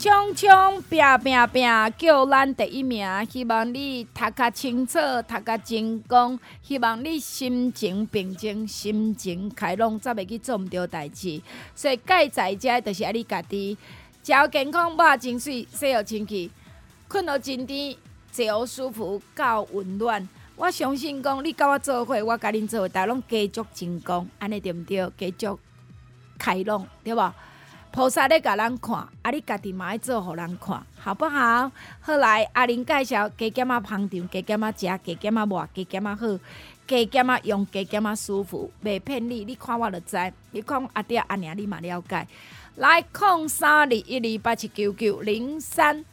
冲冲！拼拼拼！叫咱第一名！希望你读较清楚，读较精光。希望你心情平静，心情开朗，才袂去做毋对代志。所以，介在遮就是爱你家己。食好健康，抹真水，洗好清气，困好真甜，坐好舒服，觉温暖。我相信讲，你甲我做伙，我甲恁做伙，大拢加足成功，安尼对毋对？加足开朗，对无？菩萨咧甲咱看，啊，你家己嘛爱做互人看，好不好？好来，阿玲介绍加减仔烹调，加减仔食，加减仔抹，加减仔好，加减仔用，加减仔舒服，袂骗你。你看我就知，你看阿爹阿娘，你嘛了解。来，空三二一二八七九九零三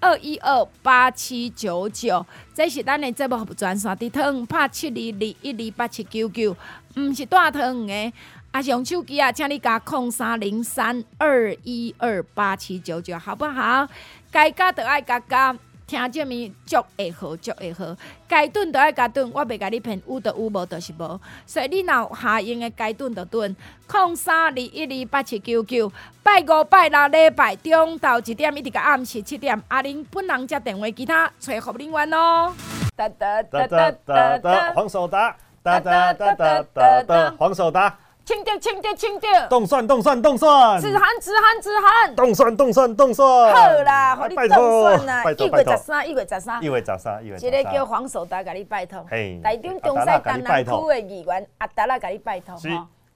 二一二八七九九，这是咱的节目专线，伫汤拍七二二一二八七九九，毋是大汤的。啊，用手机啊，请你加空三零三二一二八七九九，好不好？该加就爱加加。听这面足会好，足会好。该蹲就爱加蹲，我袂甲你骗，有就有，无就是无。所以你若下用的该蹲就蹲。空三二一二八七九九，拜五拜六礼拜中到一点一直到暗时七点，阿玲本人接电话，其他找服务员哦。哒哒哒哒哒哒，黄守达，哒哒哒哒哒哒，黄守达。清掉，清掉，清掉！冻蒜，冻蒜，冻蒜！止寒，止寒，止寒！冻蒜，冻蒜，冻蒜！好啦，好你冻蒜啦！一月十三，一月十三，一月十三，一月十三。一个叫黄守达，甲你拜托。嘿，台中中西江南区的议员阿达拉，甲你拜托。是，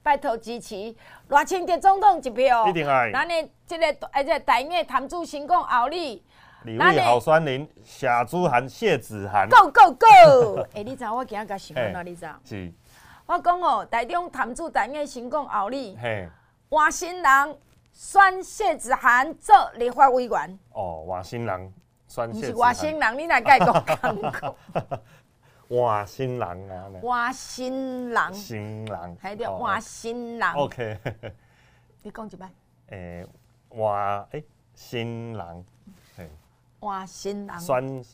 拜托支持赖清德总统一票。一定爱。咱的这个而且台 nghệ 谭主成功后里。李慧郝酸林夏珠涵谢子涵。Go go go！哎，你知我今日甲新闻哪里找？是。我讲哦，台中谈主台 nghệ 成功后里，换新人选谢子涵做立法委员。哦，换新人选谢子涵。不是换新人，你哪该讲讲讲？换新人啊！换新人。新人。还得换新人。OK。你讲一摆。诶，换诶新人。换新人。选。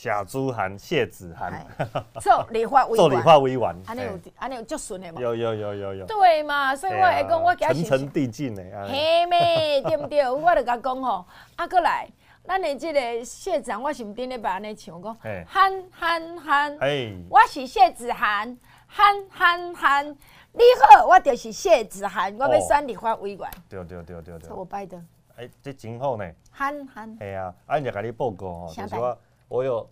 夏珠涵、谢子涵，做理化委员，做理化委员，安尼有安尼有足顺的嘛？有有有有有。对嘛，所以我会讲，我加层层递进的。嘿咩，对不对？我就甲讲吼，啊，过来，咱的这个谢子涵，我是唔顶礼拜安尼唱，讲，涵涵涵，我是谢子涵，憨憨憨，你好，我就是谢子涵，我要选理化委员。对对对对对。我拜的。哎，这真好呢。憨憨。哎呀，俺就甲你报告吼，就是说。我有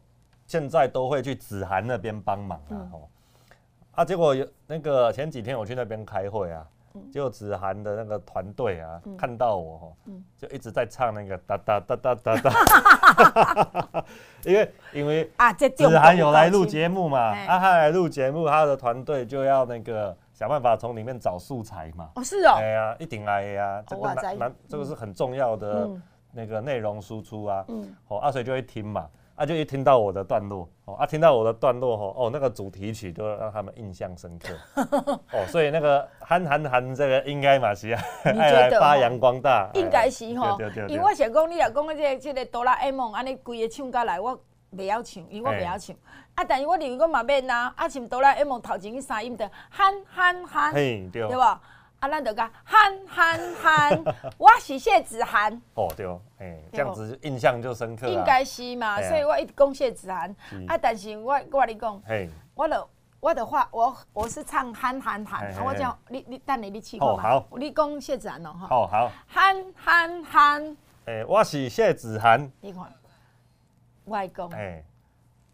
现在都会去子涵那边帮忙啊，吼、嗯，啊，结果有那个前几天我去那边开会啊，嗯、结果子涵的那个团队啊，嗯、看到我，嗯、就一直在唱那个哒哒哒哒哒哒，因为因为啊，子涵有来录节目嘛，啊，他来录节目，他的团队就要那个想办法从里面找素材嘛，哦，是哦，哎呀，一定来呀，这个难难，这个是很重要的那个内容输出啊，嗯，哦，阿水就会听嘛。啊，就一听到我的段落，哦，啊，听到我的段落，吼，哦，那个主题曲就让他们印象深刻，哦，所以那个憨憨憨这个应该嘛是啊，爱来发扬光大，应该是吼，因为我想讲，你若讲个这个这个哆啦 A 梦，安尼规个唱歌来，我袂晓唱，因为我袂晓唱，啊，但是我认为我嘛免呐，啊，像哆啦 A 梦头前迄三音的憨憨憨，对，对不？啊，咱就讲憨憨憨，我是谢子涵。哦，对哦，哎，这样子印象就深刻。应该是嘛，所以我一直讲谢子涵。啊，但是我我跟你讲，我的我的话，我我是唱憨憨憨。我讲你你等你你试过吗？好，你讲谢子涵咯哈。好好。憨憨憨。哎，我是谢子涵。你看，我来讲，哎，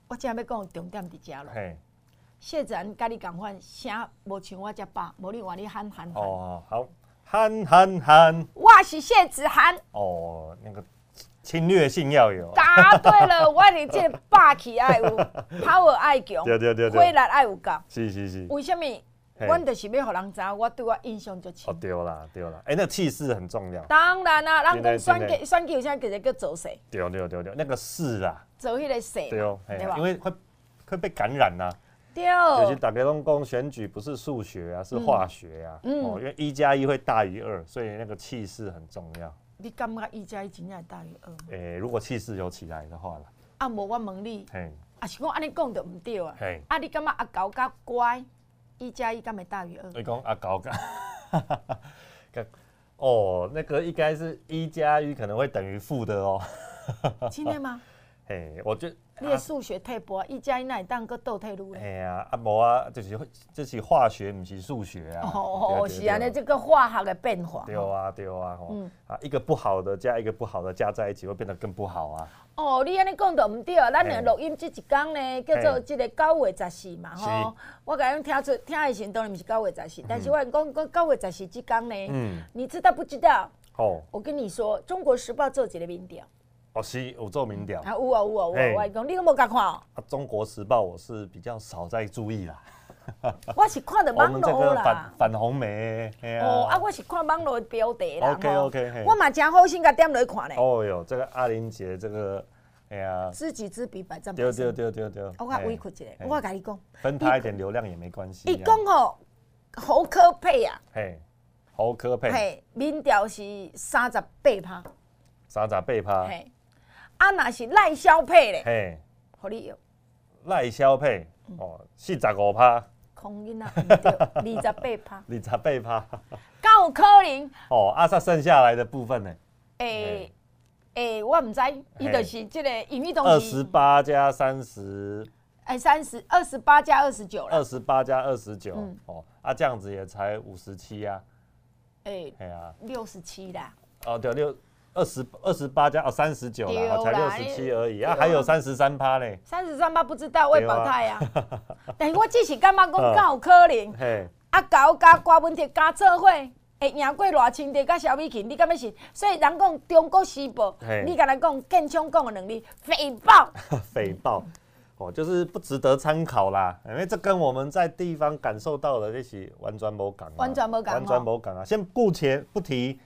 我今日要讲重点伫遮咯。谢子涵，甲你共款，声无像我遮饱，无你话你喊喊喊。哦，好，喊喊喊。我是谢子涵。哦，那个侵略性要有。答对了，我你这霸气爱有，power 爱强，对对对对，威力爱有够。是是是。为什么？我就是要互人知道，我对我印象就深。哦，对啦对啦，哎，那气势很重要。当然啦，人讲选举选举，现在叫做做势。对对对对，那个势啊。做迄个势。对哦，因为会会被感染呐。对。就是大家拢讲选举不是数学啊，是化学啊。嗯。哦，因为一加一会大于二，所以那个气势很重要。你感觉一加一真正大于二？诶，如果气势有起来的话啦。啊，无我问你。嘿。啊，是讲安尼讲就唔对啊。嘿。啊，你感觉阿狗较乖？一加一敢会大于二？你讲阿高干，哦，那个应该是一加一可能会等于负的哦。真的吗？哎，我觉得你的数学太薄，一加一那会当个倒退路嘞。哎呀，啊无啊，就是就是化学，不是数学啊。哦哦，是啊，那这个化学的变化。对啊，对啊，嗯，啊，一个不好的加一个不好的加在一起，会变得更不好啊。哦，你安尼讲都唔对，咱俩录音这一天呢，叫做这个九月十四嘛，吼。我刚刚听出听的时候当然不是九月十四，但是我讲讲九月十四这天呢，嗯，你知道不知道？哦，我跟你说，《中国时报》做几个民调。哦，是有做民调。啊，有啊有啊有啊，我讲你都冇甲看哦。啊，《中国时报》我是比较少在注意啦。我是看的 网络啦，反红梅。哦，啊，我是看网络的标题啦。OK OK，我嘛真好心甲点落去看咧。哦哟，这个阿玲姐，这个哎呀，知己知彼，百战百胜。对对对对对。我委屈一下，我甲你讲，分他一点流量也没关系。伊讲哦，侯科配啊。嘿，侯科配。嘿，民调是三十八趴。三十八趴。嘿，啊那是赖消配咧。嘿，好你有。赖消配哦，四十五趴。空音啊，二十八趴，二十八趴，够可能哦。阿萨剩下来的部分呢？诶诶，我唔知，伊就是即个，因为东西二十八加三十，哎，三十二十八加二十九了，二十八加二十九，哦，啊，这样子也才五十七啊，哎，哎呀，六十七啦，哦，对六。二十二十八加哦三十九了，才六十七而已啊，还有三十三趴呢。三十三趴不知道魏宝泰呀，但是我只是感觉讲有可能。啊，搞加瓜文铁加测绘，会赢过偌清德加萧美琴，你敢要是？所以人讲中国时报，你敢来讲建昌讲的能力，诽谤。诽谤，哦，就是不值得参考啦，因为这跟我们在地方感受到的那些完全无讲。完全无讲。完全无讲啊！先姑且不提。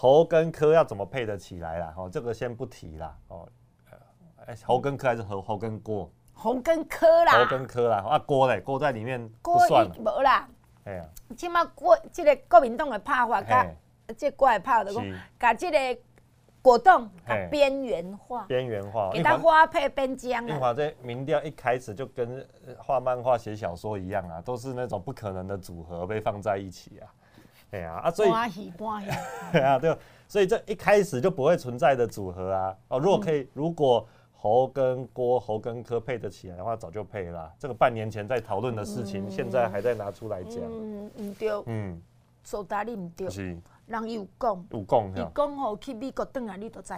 侯跟科要怎么配得起来啦？哦，这个先不提啦。哦，哎，侯跟科还是猴猴跟郭？猴跟科啦。猴跟科啦。啊，郭嘞，郭在里面不算。郭无啦。哎呀，起码郭这个国民党的拍法，甲这郭的拍法，就讲，甲这个国党边缘化。边缘化。给他花配边疆。英华这民调一开始就跟画漫画、写小说一样啊，都是那种不可能的组合被放在一起啊。哎呀啊，所以 啊，对，所以这一开始就不会存在的组合啊。哦，如果可以，嗯、如果侯跟郭、侯跟柯配得起来的话，早就配了啦。这个半年前在讨论的事情，嗯、现在还在拿出来讲。嗯嗯对，嗯，手打你唔对，是，人有讲，有讲，伊讲吼去美国等下你都知。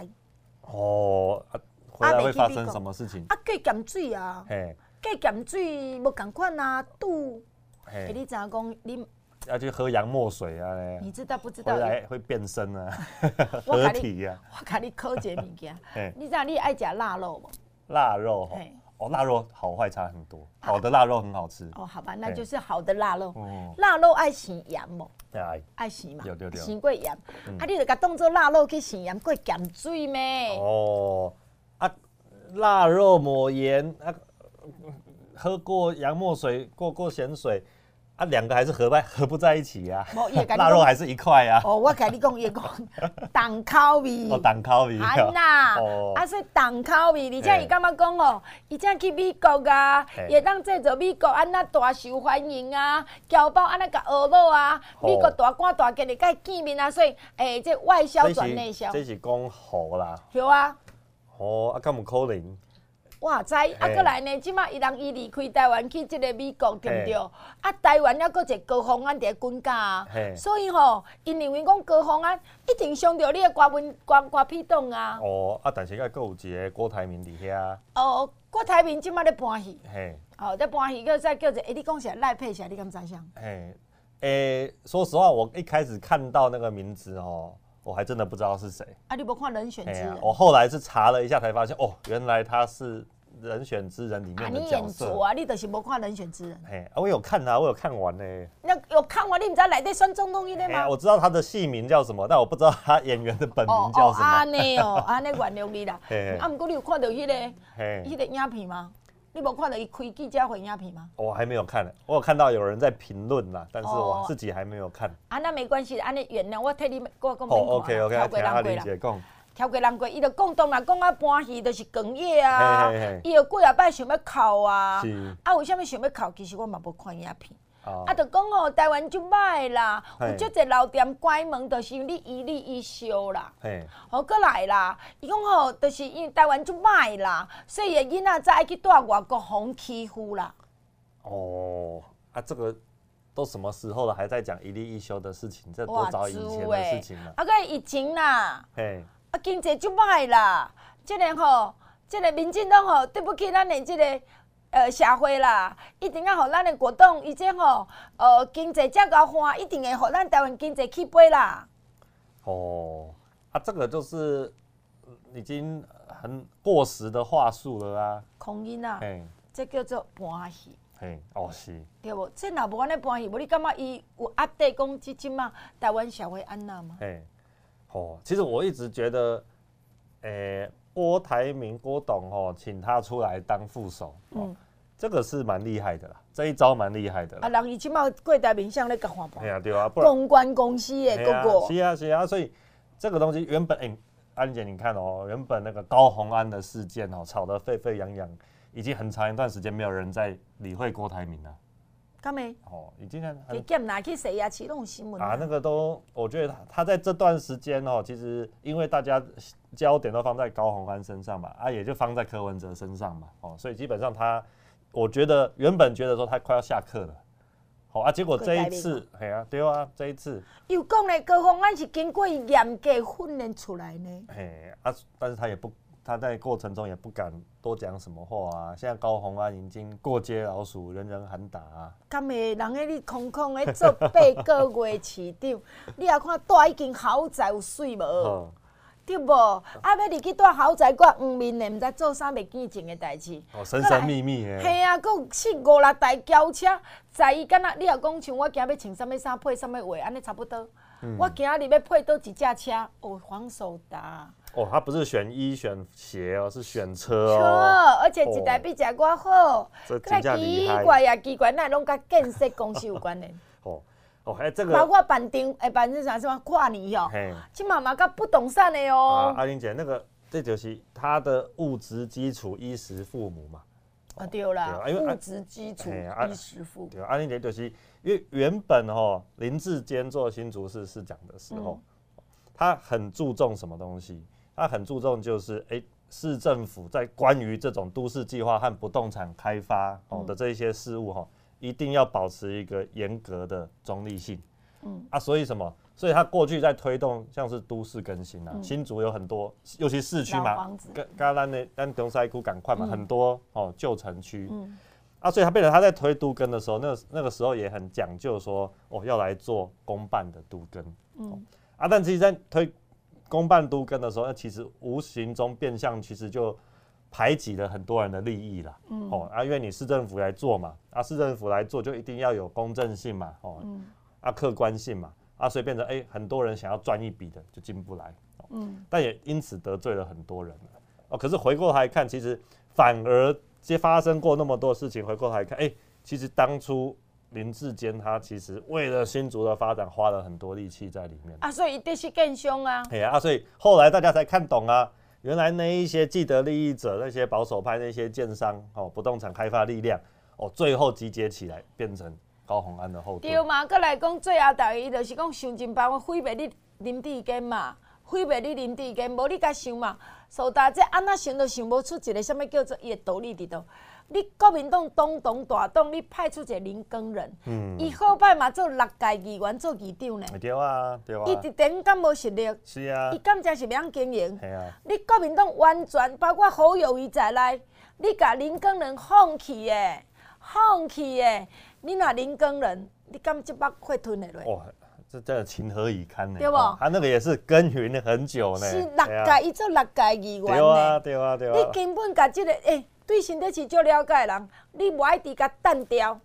哦，啊，回来会发生什么事情？啊，加减水啊，嘿，加减水无共款啊，拄，哎，你怎讲你？要去喝洋墨水啊！你知道不知道？回来会变身啊，合体呀！我看你科学物件，你知道你爱吃腊肉不？腊肉哦，腊肉好坏差很多，好的腊肉很好吃。哦，好吧，那就是好的腊肉。腊肉爱洗盐哦？爱，爱洗嘛。有有有。洗过盐，啊，你就甲当做腊肉去洗盐过咸水咩？哦，啊，腊肉抹盐啊，喝过洋墨水，过过咸水。啊，两个还是合在合不在一起呀？腊肉还是一块呀？哦，我跟你讲，也讲 重口味。哦，重口味。安呐，哦，啊，说重口味，而且伊感觉讲哦？伊正去美国啊，也当这做美国安那大受欢迎啊，侨胞安那个学某啊，美国大官大官的该见面啊，所以诶，这外销转内销。这是讲好啦。对啊。哦，啊，咁有可能。哇！在啊，过来呢，即马伊人伊离开台湾去即个美国，对不对？啊，台湾还佫一个高峰安伫个军家，所以吼，因认为讲高峰安一定伤到你个国民国国屁党啊。哦，啊，但是还阁有一个郭台铭伫遐。哦，郭台铭即马咧搬戏。嘿。哦，在搬戏，叫再叫做，诶，你讲啥来赖佩霞，你敢知影？嘿，诶，说实话，我一开始看到那个名字哦，我还真的不知道是谁。啊，你不看人选之人？我后来是查了一下才发现，哦，原来他是。人选之人里面的角色啊，你演啊，你就是无看人选之人。嘿，我有看啊，我有看完呢。那有看完，你唔知内底选总统伊咧吗？我知道他的戏名叫什么，但我不知道他演员的本名叫什么。安尼哦，安尼原谅你啦。啊，不过你有看到迄个，迄个影片吗？你无看到伊开记者会影片吗？我还没有看，我有看到有人在评论啦，但是我自己还没有看。啊，那没关系，安尼原谅我替你我讲。哦，OK OK，听阿玲姐讲。超过人过，伊就讲当然讲啊，搬戏就是哽咽啊，伊有几啊摆想要哭啊，啊，为什么想要哭？其实我嘛无看影片，啊，就讲哦，台湾就歹啦，有足侪老店关门，就是你一例一休啦，好过来啦，伊讲吼，就是因为台湾就歹啦，所以囡仔早去带外国，互欺负啦。哦，啊，这个都什么时候了，还在讲一例一休的事情？这多早以前的事情了。啊，个疫情啦。啊，经济就歹啦，即个吼，即个民进党吼，对不起咱的即个呃社会啦，一定要互咱的国党，以前吼，呃，经济这个话，一定会互咱台湾经济起飞啦。哦，啊，这个就是已经很过时的话术了啊。空音啊，哎，这叫做搬戏。嘿，哦是。对不？这若无安尼搬戏，无你感觉伊有压地讲即即嘛台湾社会安那吗？嘿。哦，其实我一直觉得，诶、欸，郭台铭郭董哦，请他出来当副手，嗯，这个是蛮厉害的啦，这一招蛮厉害的啦。啊，人伊起码郭台铭像咧讲话吧？对啊，对啊，公关公司诶，哥哥。是啊，是啊，所以这个东西原本，诶、欸，安姐你看哦，原本那个高虹安的事件哦，吵得沸沸扬扬，已经很长一段时间没有人在理会郭台铭了。干没？哦，已经很。你干哪去谁呀？启动新闻啊，那个都，我觉得他他在这段时间哦，其实因为大家焦点都放在高宏安身上嘛，啊，也就放在柯文哲身上嘛，哦，所以基本上他，我觉得原本觉得说他快要下课了，好啊，结果这一次，系啊，对啊，这一次。又讲呢，高虹安是经过严格训练出来呢。嘿啊，但是他也不。他在过程中也不敢多讲什么话啊。现在高红安已经过街老鼠，人人喊打啊。敢会人家你空空的做八个月市长，你也看住一间豪宅有水无？嗯、对无？啊，要你去住豪宅，挂黄面的，毋知做啥袂见证的代志。哦，神神秘秘的。嘿啊，佫有四五六台轿车，在伊敢若你若讲像我今日要穿啥物衫，配啥物鞋，安尼差不多。嗯、我今日要配倒一架车，哦，黄守达。哦，他不是选衣选鞋哦，是选车哦。车，而且一台比一台还好。这真奇怪呀，奇怪，那拢跟建设公司有关的。哦哦，哎，这个包括办定哎，办是啥什么跨年哦，起码嘛跟不懂善的哦。阿玲姐，那个这就是他的物质基础衣食父母嘛。啊，对了，物质基础衣食父母。对，阿玲姐就是因为原本哦，林志坚做新竹市市长的时候，他很注重什么东西？他很注重，就是哎、欸，市政府在关于这种都市计划和不动产开发哦的这一些事务哈，一定要保持一个严格的中立性。嗯啊，所以什么？所以他过去在推动像是都市更新啊，新竹有很多，尤其市区嘛，跟刚刚那那东西区赶快嘛，很多哦旧城区。嗯啊，所以他变成他在推都更的时候，那那个时候也很讲究说哦，要来做公办的都更。嗯啊，但其实，在推公办都跟的时候，那其实无形中变相其实就排挤了很多人的利益了。嗯，哦啊，因为你市政府来做嘛，啊，市政府来做就一定要有公正性嘛，哦，嗯、啊，客观性嘛，啊，所以变成哎、欸，很多人想要赚一笔的就进不来。嗯，但也因此得罪了很多人。哦，可是回过头来看，其实反而接发生过那么多事情，回过头来看，哎、欸，其实当初。林志坚他其实为了新竹的发展花了很多力气在里面啊，所以一定是更凶啊。哎呀，啊，所以后来大家才看懂啊，原来那一些既得利益者、那些保守派、那些建商哦，不动产开发力量哦，最后集结起来变成高虹安的后盾。对嘛，过来讲最后大意就是讲想尽办法毁灭你林志坚嘛，毁灭你林志坚，无你甲想嘛，所以这安那想都想不出一个什么叫做伊的道理伫倒。你国民党东东大党，你派出一个林耕仁，伊、嗯、好歹嘛做六届议员做议长呢。对啊，对啊。伊一点敢无实力？是啊。伊敢真是袂晓经营？系啊。你国民党完全包括侯友谊在内，你甲林耕仁放弃诶，放弃诶。你若林耕仁，你敢即摆会吞下来？这真的情何以堪呢？对不？他那个也是耕耘了很久呢。是六届，伊做六届议员呢。对啊，对啊，对啊。你根本甲这个诶，对新北市最了解的人，你无爱伫甲单调，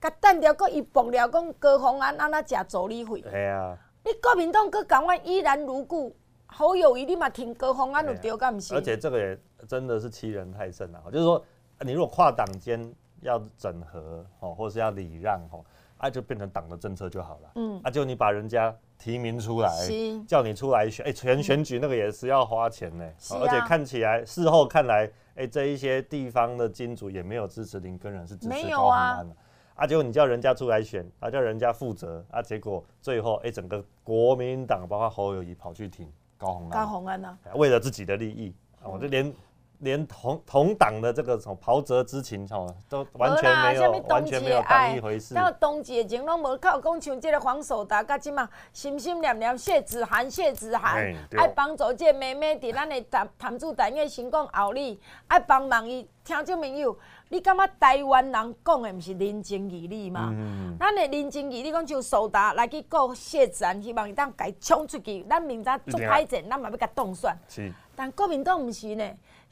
甲单调，搁伊爆料讲高虹安安那食助理费。系啊。你国民党搁讲我依然如故，好友谊你嘛听高虹安有对，干毋是？而且这个也真的是欺人太甚了，就是说，你如果跨党间要整合哦，或是要礼让哦。啊，就变成党的政策就好了。嗯，啊，就你把人家提名出来，叫你出来选，哎、欸，全选举那个也是要花钱呢。啊、而且看起来事后看来，哎、欸，这一些地方的金主也没有支持林根人，是支持高宏安。的，啊，结果你叫人家出来选，啊，叫人家负责，啊，结果最后，哎、欸，整个国民党包括侯友谊跑去挺高宏安。高宏安呢？为了自己的利益，啊、我就连。连同同党的这个什么袍泽之情哦，都完全没有，完全没有当一回事。到冬季的情拢无靠讲像这个黄守达，甲即嘛心心念念谢子涵，谢子涵爱帮助这个妹妹伫咱的谭谭主单元成功后里，爱帮忙伊。听众朋友，你感觉台湾人讲的毋是人情义理吗？咱的人情义理讲就守达来去告谢子涵，希望伊当甲伊冲出去，咱明早做歹战，咱嘛要甲冻选。是，但国民党毋是呢。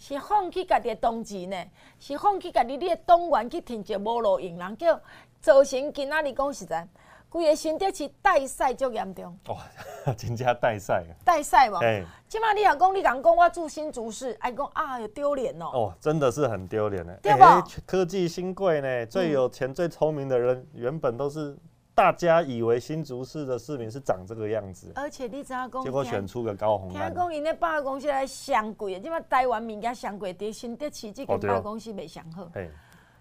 是放弃家己的党籍呢？是放弃家己你的党员去挺一个无路用人，叫造成今仔日讲实在，规个新北市带赛足严重。哇、哦，真正代赛啊！带赛嘛，哎，即马你若讲你讲讲我住新竹市，哎讲啊，有丢脸哦。哦，真的是很丢脸呢。对吧、欸？科技新贵呢，最有钱、最聪明的人，原本都是。大家以为新竹市的市民是长这个样子，而且你知影讲，结果选出个高红安。听讲因那百货公司来上贵，即马台湾物件上贵，伫新竹市这间百货公司卖上好。哦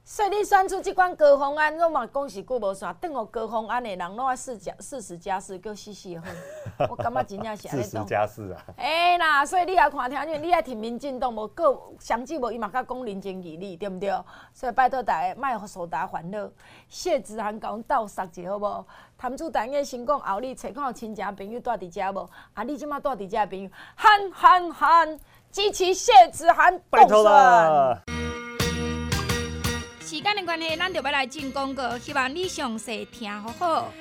所以你选出即款高虹安，我嘛讲是过无算，等我高虹安的人拢爱四加四十加四，叫四四好。我感觉真正是安尼。四十加四啊。哎啦，所以你也看听见，你爱挺民进党无够，相继无伊嘛甲讲人情义理，对毋对？所以拜托大家莫互苏达烦恼。谢子涵讲倒杀者好无？谭主单个成功后，你找看有亲戚朋友住伫遮无？啊，你即马住伫遮朋友，喊喊喊，支持谢子涵，拜托了。时间的关系，咱就要来进广告，希望你详细听好好。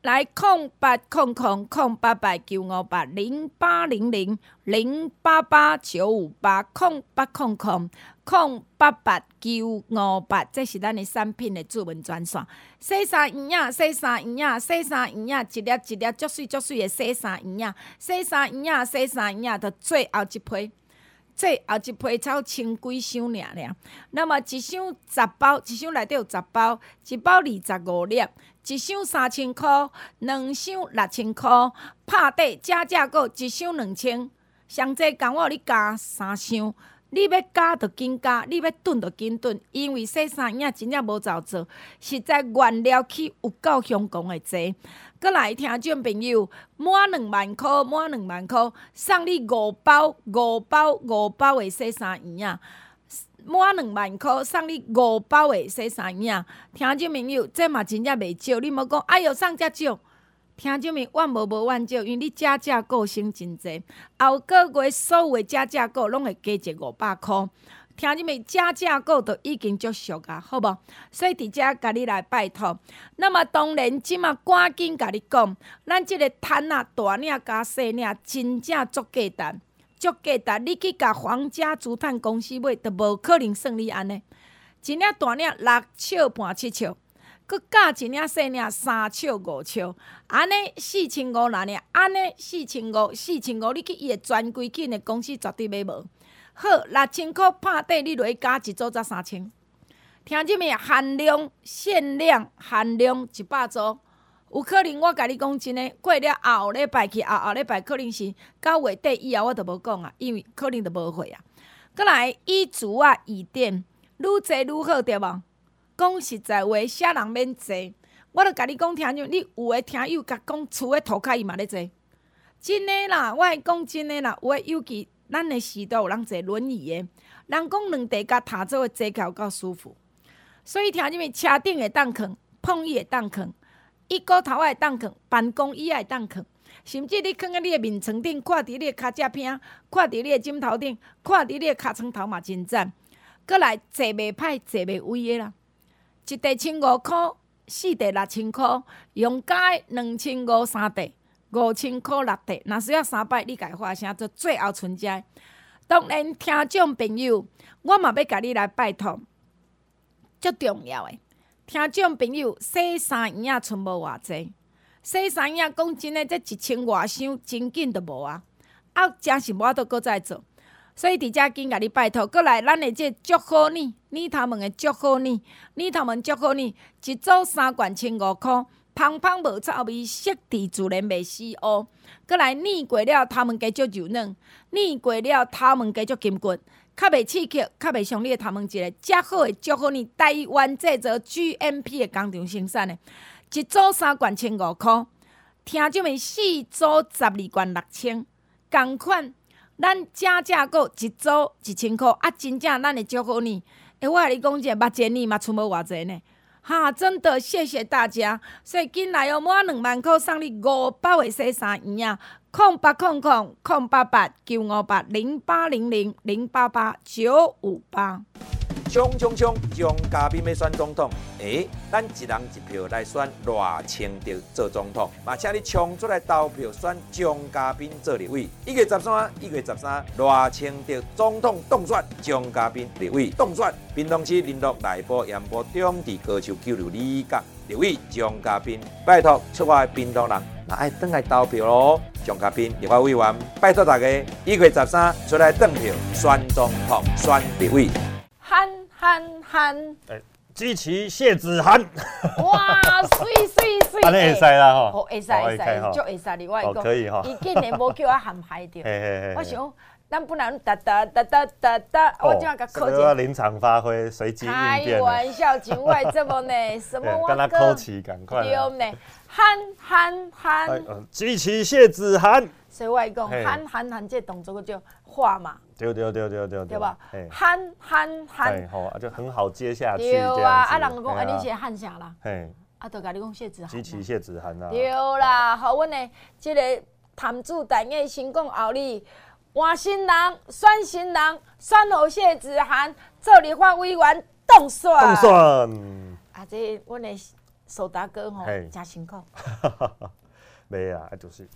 来，空八空空空八八九五八零八零零零八八九五八空八空空空八八九五八，这是咱的产品的主文专线。洗衫营养，洗衫营养，洗衫营养，一粒一粒足水足水的洗衫营养，洗衫营养，洗衫营养的最后一批。这后一批草千几箱尔尔，那么一箱十包，一箱内底有十包，一包二十五粒，一箱三千块，两箱六千块，拍底加价购一箱两千，上济讲我你加三箱，你要加就紧加，你要炖就紧炖，因为细衫影真正无照做，实在原料起有够凶公的济。过来听众朋友，满两万块，满两万块，送你五包五包五包的洗衫衣啊！满两万块，送你五包的洗衫衣啊！听众朋友，这嘛真正袂少，你莫讲，哎哟，送遮少。听众朋友，万无无万少，因为你加价购升真济，后个月所有的加价购拢会加一五百块。听你们加价购都已经足俗啊，好无？所以伫遮甲你来拜托。那么当然，即马赶紧甲你讲，咱即个摊啊，大领加细领，真正足价值，足价值。你去甲皇家竹炭公司买，都无可能算你安尼。一领大领六尺半七尺，阁加一领细领三尺五尺，安尼四千五哪领？安尼四千五，四千五，你去伊个专柜去的公司绝对买无。好，六千块拍底，你落去加一组才三千。听见没？限量、限量、限量一百组，有可能我甲你讲真诶，过了后礼拜去后后礼拜可能是到月底以后，我都无讲啊，因为可能都无货啊。过来衣橱啊，椅垫，愈济愈好对无？讲实在话，啥人免坐？我都甲你讲，听见你有诶听友甲讲，厝诶涂骹伊嘛咧坐。真诶啦，我讲真诶啦，有诶尤其。咱的时代有人坐轮椅的，人讲两地甲踏做的坐起来够舒服，所以听你们车顶的当坑，碰椅的当囥，椅骨头会当坑，办公椅会当坑，甚至你囥在你的面床顶，看伫你的骹只片，看伫你的枕头顶，看伫你的尻川头嘛真赞。阁来坐袂歹，坐袂歪的啦，一地千五箍，四地六千箍，用加两千五三地，五千箍六地。若需要三摆，你家发声做最后存折。当然，听众朋友，我嘛要甲你来拜托，足重要诶。听众朋友，洗衫衣仔剩无偌济，洗衫衣讲真诶，这一千外箱真紧都无啊，啊，真是我都搁再做。所以伫遮紧甲你拜托，过来咱诶这祝贺你，你头们诶祝贺你，你头们祝贺你，一组三罐千五块，芳芳无臭味，色地自然袂死乌。过来捏过了头毛加足柔软，捏过了头毛加足筋骨，较袂刺激，较袂伤你诶头毛一个。遮好诶祝贺你，台湾制造 GMP 诶工厂生产诶，一组三罐千五箍，听这么四组十二罐六千，共款。咱正正阁一组一千箍啊！真正咱会祝贺你。诶，我甲你讲者，目前你嘛出无偌济呢？哈，真的谢谢大家。所以紧来哦，满两万块送你五百个洗衫衣啊！空八空空空八八九五八零八零零零八八九五八。冲冲冲！蒋家彬要选总统，哎、欸，咱一人一票来选赖清德做总统，嘛，请你冲出来投票选蒋家彬做立委。一月十三，一月十三，赖清德总统当选，蒋家彬立委当选。屏东市林乐内埔盐埔中地歌手九六里角立委蒋家彬，拜托出外屏东人，那爱登来投票喽。蒋嘉宾立法委员，拜托大家一月十三出来登票选总统、选立委。憨憨，哎，支持谢子涵。哇，水水水，安尼会使啦吼，会使会使，就会使你外公。可以哈。伊竟然无叫我喊嗨掉，我想，咱不能哒哒哒哒哒哒，我就要个。临场发挥，随机应变。开玩笑，境外这么呢？什么？跟他口气赶快。对呢，憨憨憨，支持谢子涵。所以我讲，憨憨憨，这动作就画嘛。对对对对对，对吧？憨憨憨，好啊，就很好接下去。对啊，啊，人讲啊，你是憨啥啦？嘿，啊，都甲你讲谢子涵。支持谢子涵啊。对啦，好，阮的这个谭主台嘅成功后里，换新人，选新人，选好谢子涵做立法委员当选。当选。啊，这阮的苏大哥吼，真辛苦。没啊，就是，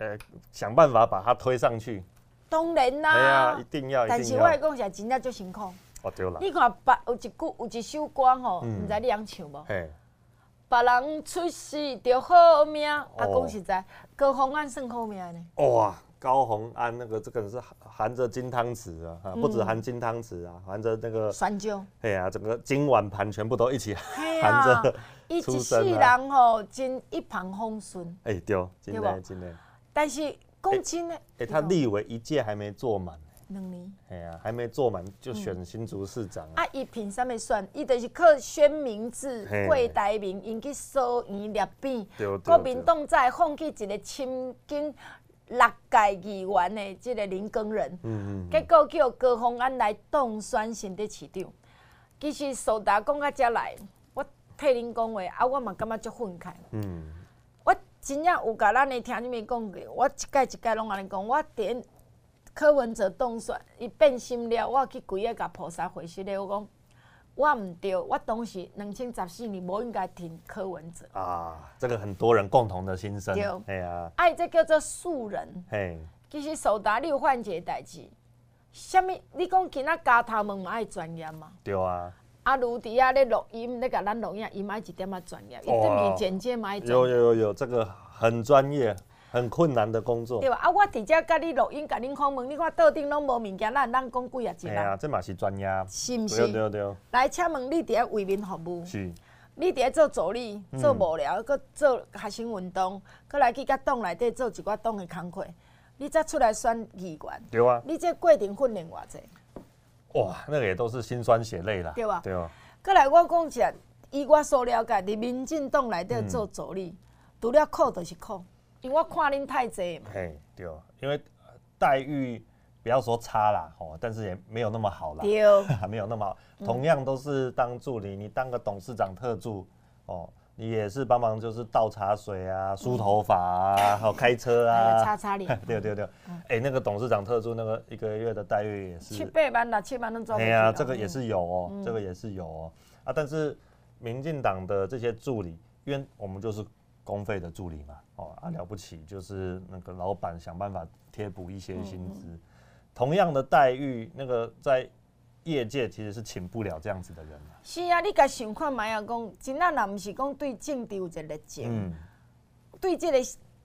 呃，想办法把它推上去。当然啦，啊，一定要。但是我来讲是真正足辛苦。哦，对啦。你看别有一句有一首歌吼，唔知你样唱无？别人出世就好命，啊，讲实在，高洪安算好命呢。哇，高洪安那个这个是含着金汤匙啊，不止含金汤匙啊，含着那个酸椒。哎呀，整个金碗盘全部都一起含着。伊一世人吼，真一帆风顺。哎，对，真的真的。但是。公斤呢？哎，他立委一届还没做满，两年。哎呀，还没做满就选新竹市长啊！伊凭啥物选？伊就是靠宣名字、柜台名，引去收银立扁。国民党再放弃一个亲近六届议员的这个林耕仁，嗯嗯，结果叫高虹安来当选新的市长。其实苏达讲到这来，我替恁讲话，啊，我嘛感觉足愤慨。嗯。真正有甲咱的听你们讲过，我一届一届拢安尼讲，我点柯文哲当选，伊变心了，我去规个甲菩萨回息咧，我讲我毋对，我当时两千十四年无应该听柯文哲。啊，这个很多人共同的心声。对，哎呀，哎，这叫做素人。嘿，其实手达你有发现一个代志，啥物？你讲今仔家头们嘛爱专业嘛？对啊。啊，如迪亚咧录音，咧甲咱录音，伊嘛一点仔专业，伊对面剪接嘛爱专业。有有有有，这个很专业，很困难的工作。对吧？啊，我直接甲你录音，甲恁访问，你看桌顶拢无物件，咱咱讲几啊集啊？哎呀，这嘛是专业。是毋是？对对对。来，请问你伫咧为民服务？是。你伫咧做助理，做无聊，搁做学生运动，搁来去甲党内底做一寡党的工课，你再出来选议员。对啊。你这过程训练偌济？哇，那个也都是辛酸血泪啦。对吧？对啊。过来，我讲一下，以我所了解，伫民进党内底做助理，除了苦就是苦，因为我看恁太济嘛。嘿，对，因为待遇不要说差啦，哦，但是也没有那么好啦。对，没有那么好。同样都是当助理，你当个董事长特助，哦，你也是帮忙就是倒茶水啊、梳头发啊、好开车啊、擦擦脸。对对对，哎，那个董事长特助那个一个月的待遇也是七百万啦，七万能赚。哎呀，这个也是有哦，这个也是有哦。啊，但是民进党的这些助理，因为我们就是公费的助理嘛，哦啊了不起，就是那个老板想办法贴补一些薪资，同样的待遇，那个在业界其实是请不了这样子的人。是啊，你甲想看卖啊，讲真啊，若毋是讲对政治有一个热情，嗯、对这个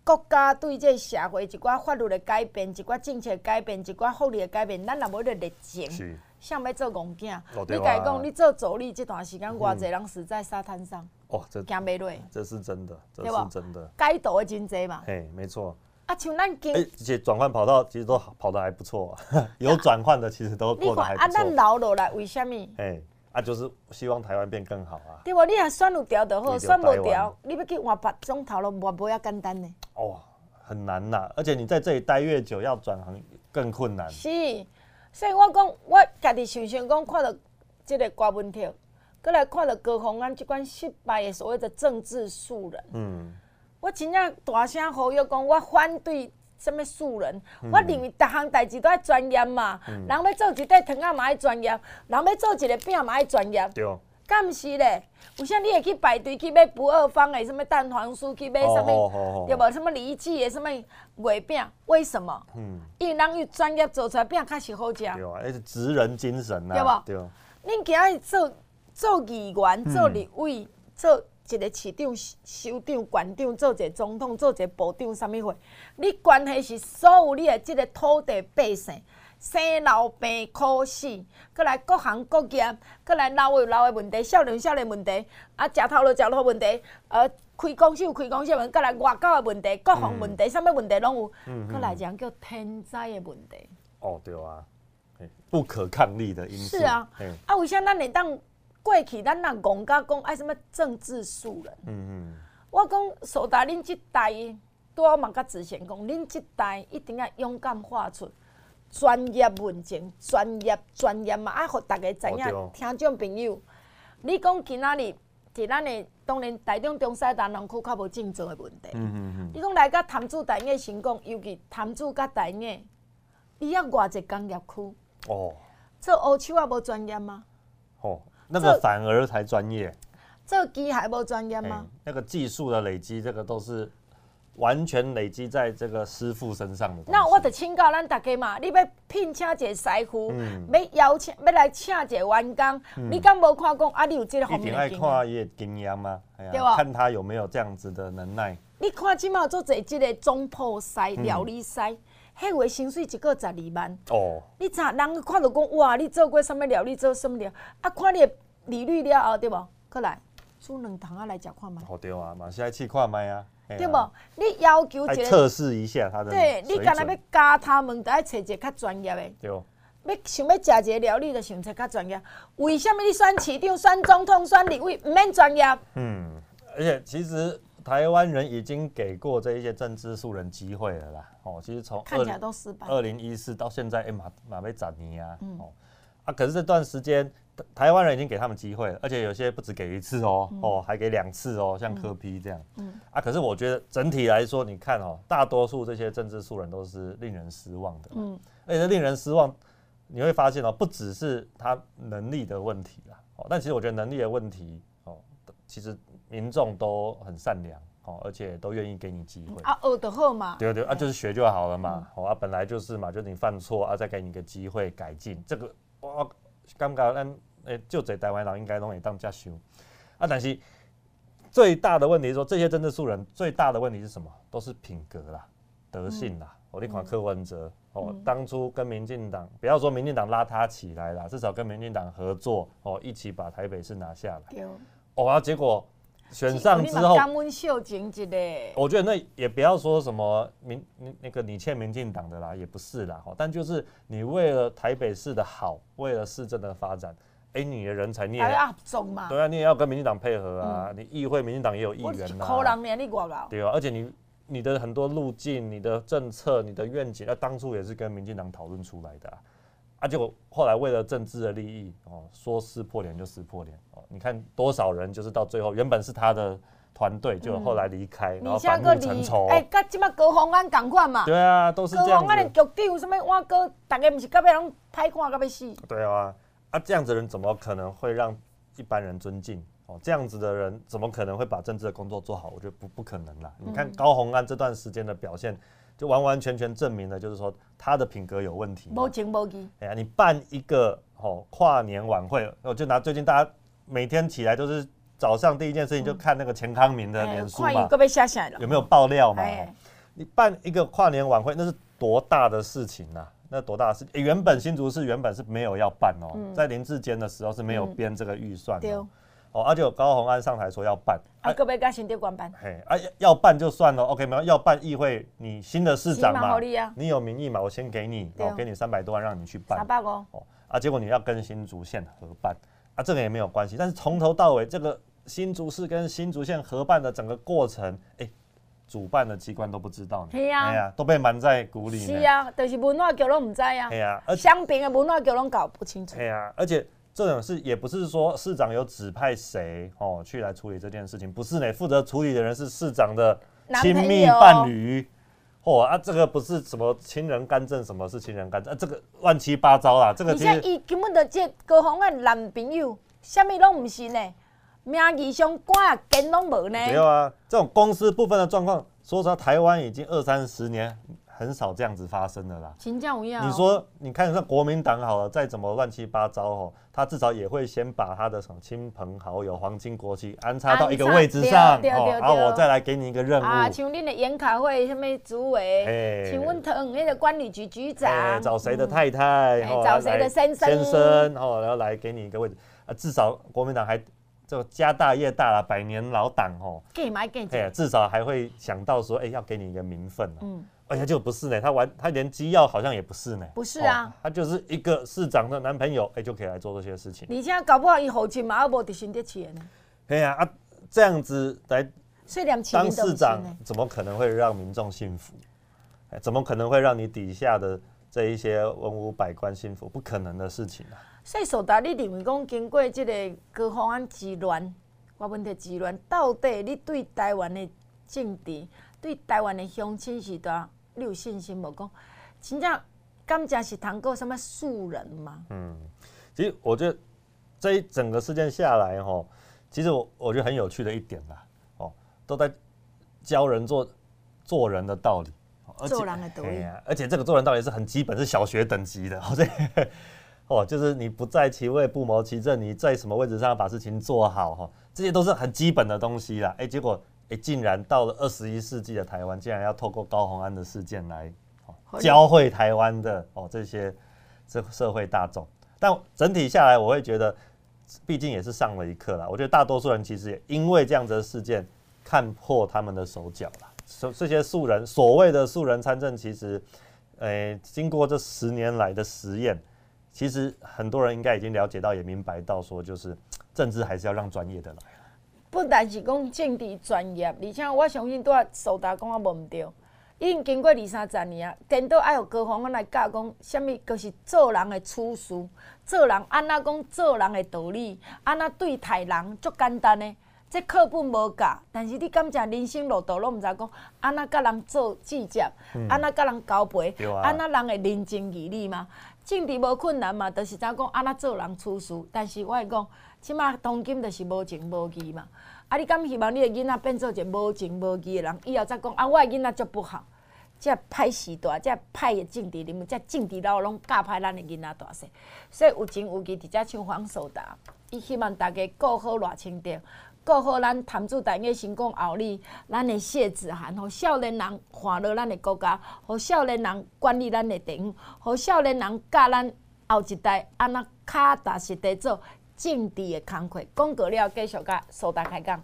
国家、对这个社会一寡法律的改变、一寡政策的改变、一寡福利的改变，咱若无迄个热情。想要做公囝，哦、你家讲，你做助理这段时间，偌济人死在沙滩上，哦，这行袂落，这是真的，这是真的，该倒的真济嘛，嘿，没错。啊，像咱今，而且转换跑道其实都跑得还不错，啊，有转换的其实都过得还不错。啊，咱留落来为什么？哎，啊，就是希望台湾变更好啊。对不？你若选有调就好，选无调，你要去换别种头路，无无遐简单呢。哦，很难呐，而且你在这里待越久，要转行更困难。是。所以我讲，我家己想想讲，看到这个郭文婷，过来看到高虹安这款失败的所谓的政治素人，嗯，我真正大声呼吁讲，我反对什物素人，嗯、我认为逐项代志都爱专业嘛，嗯、人要做一块糖仔嘛爱专业，人要做一个饼嘛爱专业。对。敢毋是咧？有啥你会去排队去买不二坊的什物蛋黄酥，去买什么？对无？什么李记的什物月饼？为什么？嗯，因为人有专业做出来饼确实好食。对啊，那是职人精神啊。对无？对。恁今日做做议员、做立委、做一个市长、首长、县长，做一个总统、做一个部长，啥物货？你关系是所有你的即个土地百姓。生老病苦死，搁来各行各业，搁来老有老的问题，少年少年问题，啊，食头路食路问题，呃，开公司有开公司问题，搁来外交的问题，各项问题，啥物、嗯、问题拢有，搁、嗯嗯、来讲叫天灾的问题。哦，对啊，不可抗力的因素。是啊，啊，为啥咱会当过去咱若戆甲讲爱什物政治素人？嗯嗯，我讲苏大恁即代，拄我嘛甲之前讲，恁即代一定要勇敢画出。专业文件，专业专业嘛，啊互逐个知影。哦、听众朋友，你讲今仔日，伫咱的当然台中中西南农区较无竞争的问题。嗯嗯嗯。你讲来甲潭子台艺成功，尤其潭子甲台艺，伊遐偌济工业区。哦。做乌手也，无专业吗？哦，那个反而才专业。做机还不专业吗？那个技术的累积，这个都是。完全累积在这个师傅身上的。那我得请教咱大家嘛，你要聘请一个师傅，嗯、要邀请要来请一个员工，嗯、你敢无看讲啊？你有这个方面的经验？一定爱看伊的经验吗？对吧？看他有没有这样子的能耐。你看起码做这这个总铺师、料理师，迄位薪水一个月十二万。哦。你查人看到讲哇？你做过什物料你？做什么料？啊，看你的利率了后，对无？过来煮两桶啊，来食看嘛。好对啊，嘛是爱试看麦啊。对不？你要求一个测试一下他的，对你干那要教他们，就爱找一个较专业的。对。要想要食一个料理，就想找较专业。为什么你选市长、选总统、选立委，毋免专业？嗯，而且其实台湾人已经给过这一些政治素人机会了啦。哦，其实从看起来都失败。二零一四到现在，哎马马被斩尼啊。嗯。哦，啊，可是这段时间。台湾人已经给他们机会了，而且有些不止给一次哦，嗯、哦，还给两次哦，像柯批这样。嗯。嗯啊，可是我觉得整体来说，你看哦，大多数这些政治素人都是令人失望的。嗯。而且令人失望，你会发现哦，不只是他能力的问题啦，哦，但其实我觉得能力的问题哦，其实民众都很善良哦，而且都愿意给你机会。啊，学得好嘛。对对啊，就是学就好了嘛。嗯、哦啊，本来就是嘛，就是你犯错啊，再给你个机会改进，这个哇。感觉咱诶，就这台湾人应该都会当这样想啊。但是最大的问题是说，这些政治素人最大的问题是什么？都是品格啦、德性啦。我你看柯文哲哦，当初跟民进党，不要说民进党拉他起来啦，至少跟民进党合作哦，一起把台北市拿下来。哦，啊，结果。选上之后，我觉得那也不要说什么民那个你欠民进党的啦，也不是啦。但就是你为了台北市的好，为了市政的发展，哎，你的人才你也要对啊，你也要跟民进党配合啊。你议会民进党也有议员呐，对啊，而且你你的很多路径、你的政策、你的愿景，那当初也是跟民进党讨论出来的。啊，结果后来为了政治的利益哦，说撕破脸就撕破脸哦。你看多少人就是到最后，原本是他的团队，就后来离开，然后反目成仇。哎，跟这么高洪安同款嘛？对啊，都是这样。高虹安的局长什么我哥，大家不是隔壁人拍看隔壁死。对啊，啊这样子的人怎么可能会让一般人尊敬哦，这样子的人怎么可能会把政治的工作做好？我觉得不不可能啦。嗯、你看高虹安这段时间的表现，就完完全全证明了，就是说他的品格有问题。无情无义。哎呀，你办一个哦跨年晚会，我就拿最近大家每天起来都是早上第一件事情就看那个钱康明的脸书嘛，有没有爆料嘛？你办一个跨年晚会，那是多大的事情呐、啊？那多大的事？欸、原本新竹市原本是没有要办哦，嗯、在林志坚的时候是没有编这个预算的、嗯、哦，而且有高鸿安上台说要办，啊，各位跟新店官办，嘿，啊要办就算了，OK 没有要办议会，你新的市长嘛，你有名义嘛，我先给你，我给你三百多万让你去办，哦，啊，结果你要跟新竹县合办，啊，这个也没有关系，但是从头到尾这个新竹市跟新竹县合办的整个过程，哎、欸。主办的机关都不知道呢，哎呀，都被瞒在鼓里。是啊，就是文化局都唔知啊。哎呀，而乡平的文化局都搞不清楚。哎呀，而且这种事也不是说市长有指派谁哦去来处理这件事情，不是呢，负责处理的人是市长的亲密伴侣。哦啊，这个不是什么亲人干政，什么是亲人干政？啊，这个乱七八糟啦。这个其实伊根本就这高虹安男朋友，什么都唔是呢。名义上官跟拢无呢？没有啊，这种公司部分的状况，说实话，台湾已经二三十年很少这样子发生的啦。请教一下，你说，你看像国民党好了，再怎么乱七八糟哦，他至少也会先把他的什么亲朋好友、皇亲国戚安插到一个位置上，然后我再来给你一个任务。啊，像恁的研考会什么主委，哎，请问腾那个管理局局长，找谁的太太，找谁的先生，先生，哦，然后来给你一个位置啊，至少国民党还。就家大业大了，百年老党哦，给买给给，至少还会想到说，哎、欸，要给你一个名分、啊、嗯，而且就不是呢，他玩，他连机要好像也不是呢，不是啊，他就是一个市长的男朋友，哎、欸，就可以来做这些事情。你现在搞不好以后亲嘛，阿伯得新的钱呢。对呀啊，这样子来当市长，怎么可能会让民众幸福？怎么可能会让你底下的这一些文武百官幸福？不可能的事情啊。所以，苏达，你认为讲经过这个各方安之乱，我问题之乱，到底你对台湾的政治、对台湾的乡亲时代，你有信心无？讲真正甘蔗是谈过什么素人吗？嗯，其实我觉得这一整个事件下来，吼，其实我我觉得很有趣的一点啦，哦，都在教人做做人的道理，做人的道理，而且这个做人道理是很基本，是小学等级的，所以。哦，就是你不在其位不谋其政，你在什么位置上把事情做好哈，这些都是很基本的东西啦。哎，结果哎，竟然到了二十一世纪的台湾，竟然要透过高洪安的事件来教会台湾的哦这些这社会大众。但整体下来，我会觉得，毕竟也是上了一课啦。我觉得大多数人其实也因为这样子的事件看破他们的手脚了。所这些素人所谓的素人参政，其实，哎，经过这十年来的实验。其实很多人应该已经了解到，也明白到，说就是政治还是要让专业的来。不但是讲政治专业，而且我相信都要苏达讲啊，无唔对。已经经过二三十年啊，颠倒爱有高方安来教讲，什物就是做人的处事，做人安怎讲做人的道理，安怎对待人，足简单诶。这课本无教，但是你感觉人生路途拢毋知讲，安怎甲人做计较，安怎甲人交陪，安怎人会人情义理吗？政治无困难嘛，就是怎讲安怎做人处事。但是我会讲，即马当今就是无情无义嘛。啊，你敢希望你的囡仔变做一个无情无义的人？以后再讲啊，我的囡仔足不好，这歹时代，这歹的政治人物，这政治佬拢教歹咱的囡仔大细。所以有情有义，直接像黄守达，伊希望大家过好热清调。过好咱谭主台嘅成功后里，咱的谢子涵，互少年人欢乐咱的国家，互少年人管理咱的地方，互少年人教咱后一代安怎脚踏实地做政治的工课。广告了，继续甲苏达开讲。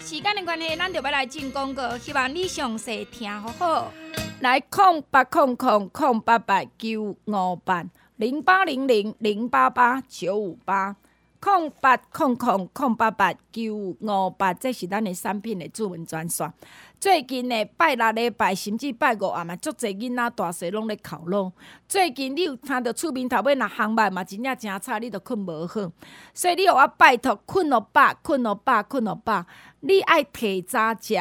时间的关系，咱就要来进广告，希望你详细听好好。来，空八空空空八八九五八零八零零零八八九五八。空八空空空八八九五八，这是咱的产品的主文专线。最近的拜六礼拜，甚至拜五啊嘛，足侪囡仔大细拢咧哭咯。最近你有听到厝边头尾若烘麦嘛，真正真差，你都困无好。所以你互我拜托，困落饱，困落饱，困落饱。你爱提早食，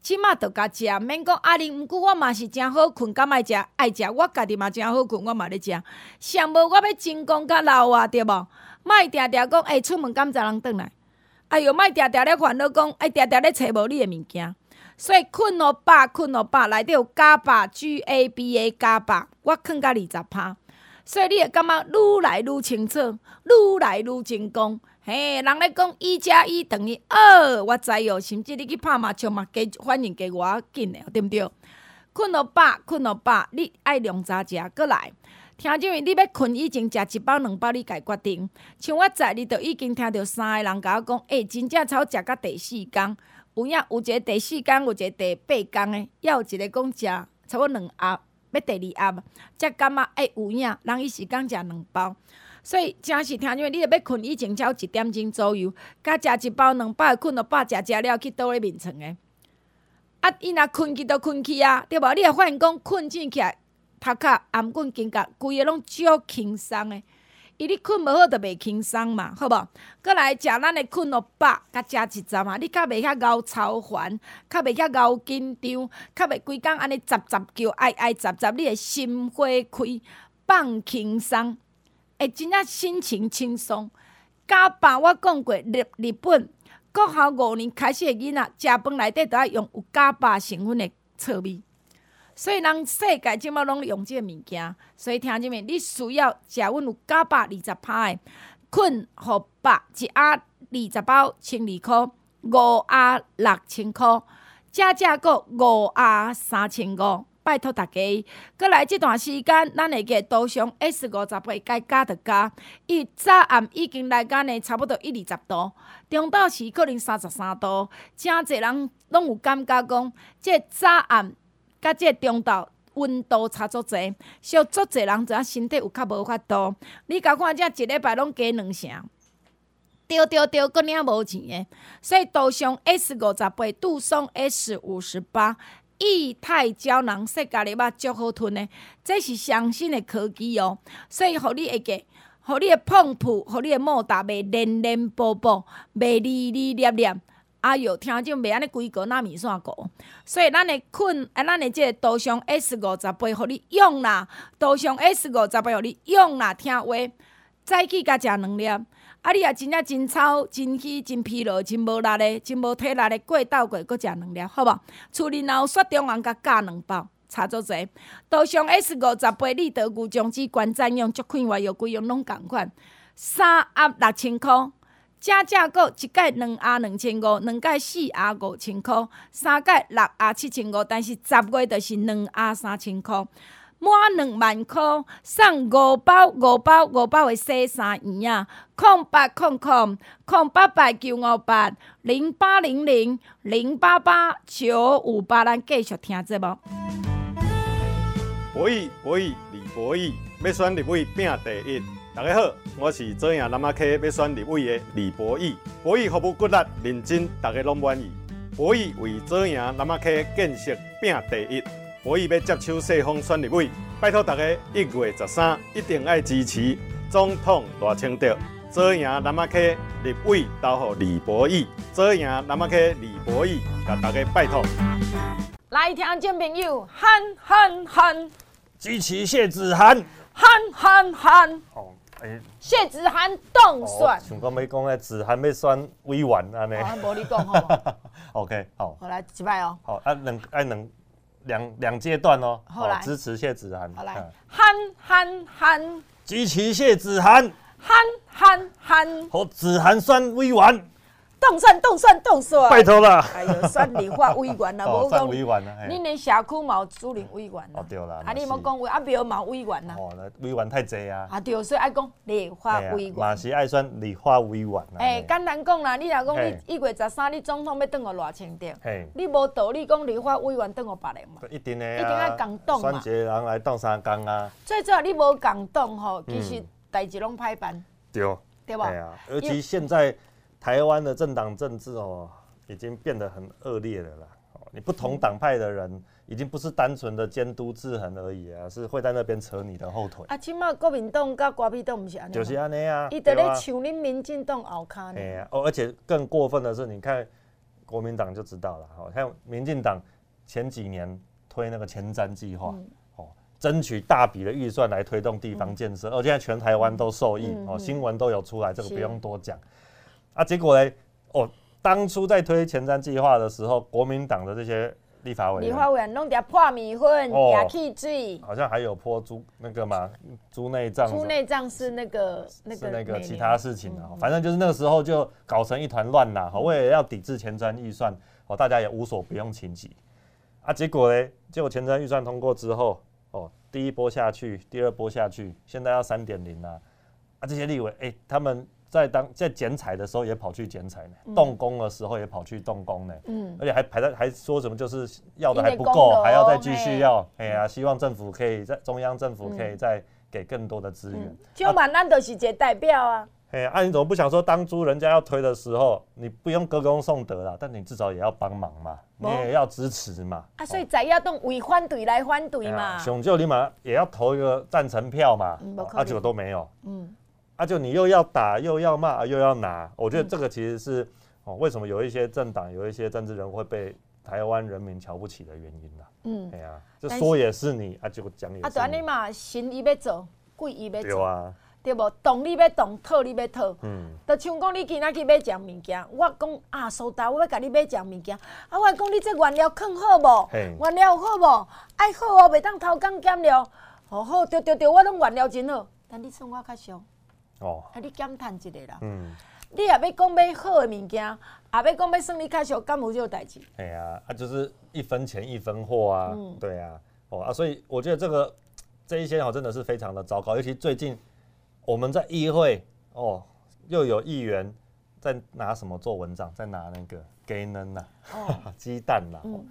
即马着甲食，免讲阿玲，毋过我嘛是真好困，敢爱食爱食，我家己嘛真好困，我嘛咧食。上无我要成功甲老啊，对无？莫定定讲，哎，出门敢才人转来？哎哟，莫定定咧烦恼讲，哎，定定咧找无你诶物件。所以困乐饱，困乐饱，内底有加饱，G A B A 加饱，我囥甲二十趴。所以你会感觉愈来愈清楚，愈来愈成功。嘿，人咧讲一加一等于二，我知哦。甚至你去拍麻将嘛，加反应加我紧诶，对毋对？困乐饱，困乐饱，你爱量早食，阁来。听众们，你要困以前食一包两包，你家决定。像我昨日都已经听到三个人甲我讲，诶、欸，真正超食到第四工。有影有一个第四工，有一个第八工诶，也有一个讲食差不多两盒，要第二盒，才感觉诶有影。人伊是讲食两包，所以真是听众们，你着要困以前超一点钟左右，甲食一包两包，困到饱，食食了去倒咧眠床诶。啊，伊若困去都困去啊，对无？你若发现讲困醒起来。头壳頷颈肩胛规个拢少轻松诶，伊你困无好着袂轻松嘛，好无？过来食咱诶困落饱，甲食一针啊，你较袂遐熬操烦，较袂遐熬紧张，较袂规工安尼杂杂叫，哀哀杂杂，你诶心花开，放轻松，会真正心情轻松。加班我讲过，日日本国校五年开始诶囡仔食饭内底，都爱用有加班成分诶糙米。所以，人世界即马拢用即个物件，所以听见没？你需要食阮有加百二十趴诶，困互饱一盒二十包千二箍，五盒六千箍，加价个五盒三千五，拜托大家。过来即段时间，咱会记多上 S 五十八该加着加，伊早暗已经来讲呢，差不多一二十度，中昼时可能三十三度，诚济人拢有感觉讲，即早暗。甲即个中昼温度差足侪，所以足侪人知影身体有较无法度。你甲看，遮一礼拜拢加两成，对对对，佫领无钱诶。所以杜尚 S 五十八，杜松 S 五十八，液态胶囊说家己肉足好吞诶，这是上新诶科技哦。所以，互你会个，互你诶碰铺，互你诶毛达袂黏黏薄薄，袂黏黏黏黏。哎哟，听种袂安尼规个纳米线糊，所以咱会困，啊，咱会即个杜尚 S 五十八，互你用啦。杜尚 S 五十八，互你用啦。听话，早起甲食两粒。啊，你也真正真操、真气、真疲劳、真无力咧，真无体力咧，过倒过，阁食两粒，好无？厝里若有雪中红，甲加两包，差足济。杜尚 S 五十八，立德固酱剂罐装用，足款外药贵用拢共款，三盒六千箍。加价购一盖两盒两千五，两盖四盒五千块，三盖六盒七千五，但是十月就是两盒三千块，满两万块送五包五包五包的洗衫液啊！空八空空空八八九五八零八零零零八八九五八，咱继续听节目。博弈博弈李博弈，要选立委拼第一。大家好，我是左营南阿溪要选立委的李博义。博弈服务骨力认真，大家拢满意。博弈为左营南阿溪建设拼第一。博弈要接手世峰选立委，拜托大家一月十三一定要支持总统大清德。左营南阿溪立委都给李博义。左营南阿溪李博义，甲大家拜托。来听众朋友，喊喊喊，支持谢子涵，喊喊喊。哦谢子涵当选，想讲要讲诶，子涵要选委员安尼。啊，无你讲好。OK，好。好来，一摆哦。好，啊两啊两两两阶段哦。好来，支持谢子涵。好来，憨憨憨，支持谢子涵。憨憨憨，好，子涵选委员。当选，当选，当选！拜托啦！哎呦，选立法委员啦，无讲委员啦。恁连社区嘛有主任委员啦。哦对啦。啊，你莫讲委，啊庙嘛委员啦。哦，委员太济啊。啊对，所以爱讲立法委员。嘛是爱选立法委员啦。哎，简单讲啦，你若讲你一月十三，你总统要当我偌清点？嘿。你无道理讲立法委员当我别人嘛？一定的啊。一定爱共党嘛。选一个人来当三工啊。最主要你无共党吼，其实代志拢歹办。对。对吧？对啊，尤其现在。台湾的政党政治哦，已经变得很恶劣了啦。你不同党派的人，已经不是单纯的监督制衡而已啊，是会在那边扯你的后腿。啊，起码国民党跟国民党不是安尼。就是安尼啊。伊在咧抢恁民进党后卡呢。哎呀，哦，而且更过分的是，你看国民党就知道了。好像民进党前几年推那个前瞻计划，哦，争取大笔的预算来推动地方建设，而现在全台湾都受益哦，新闻都有出来，这个不用多讲。啊，结果呢？哦，当初在推前瞻计划的时候，国民党的这些立法委员，立法委员弄点破米粉，也气水，好像还有泼猪那个嘛，猪内脏。猪内脏是那个那个是那个其他事情啊，反正就是那个时候就搞成一团乱呐。好，为了要抵制前瞻预算，哦，大家也无所不用其极。啊，结果呢？结果前瞻预算通过之后。哦，第一波下去，第二波下去，现在要三点零啦！啊，这些立委，哎、欸，他们在当在剪彩的时候也跑去剪彩呢，嗯、动工的时候也跑去动工呢，嗯，而且还排在还说什么就是要的还不够，还要再继续要，哎呀、啊，希望政府可以在中央政府可以再给更多的资源。就嘛，咱都是一个代表啊。哎，啊，你怎么不想说当初人家要推的时候，你不用歌功颂德啦，但你至少也要帮忙嘛，你也要支持嘛。啊，所以在要动为反对来反对嘛。熊就立马也要投一个赞成票嘛，啊，结果都没有。嗯，啊，就你又要打又要骂又要拿，我觉得这个其实是哦，为什么有一些政党有一些政治人物会被台湾人民瞧不起的原因啦。嗯，哎呀，就说也是你，啊，结果讲也是你。啊，对你嘛，心伊要做，鬼伊要做。对啊。对不？动你要动，套你要套。嗯。就像讲你今仔去买食物件，我讲啊，苏达，我要甲你买食物件。啊，我讲你这原料放好无？原料好无？爱好哦，袂当偷工减料。好好，对对对，我拢原料真好。但你算我较俗。哦。啊，你减趁一个啦。嗯。你也要讲买好的物件，也要讲要算你较俗，敢有这个代志？哎呀，啊，就是一分钱一分货啊。嗯。对啊。哦啊，所以我觉得这个这一些哦，真的是非常的糟糕，尤其最近。我们在议会哦，又有议员在拿什么做文章，在拿那个 鸡蛋呐，鸡蛋呐，嗯、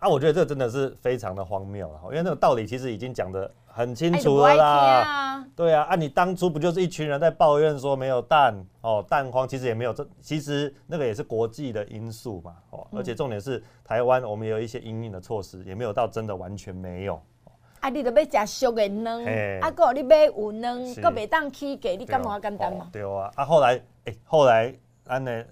啊，我觉得这真的是非常的荒谬了，因为那个道理其实已经讲的很清楚了啦，啊对啊，啊，你当初不就是一群人在抱怨说没有蛋哦，蛋荒，其实也没有这，其实那个也是国际的因素嘛，哦，而且重点是台湾我们有一些应应的措施，也没有到真的完全没有。啊！你着要食熟的卵，啊，搁你买有卵，搁袂当起价，你敢无简单嘛？对啊！啊，后来，诶、欸，后来，安呢，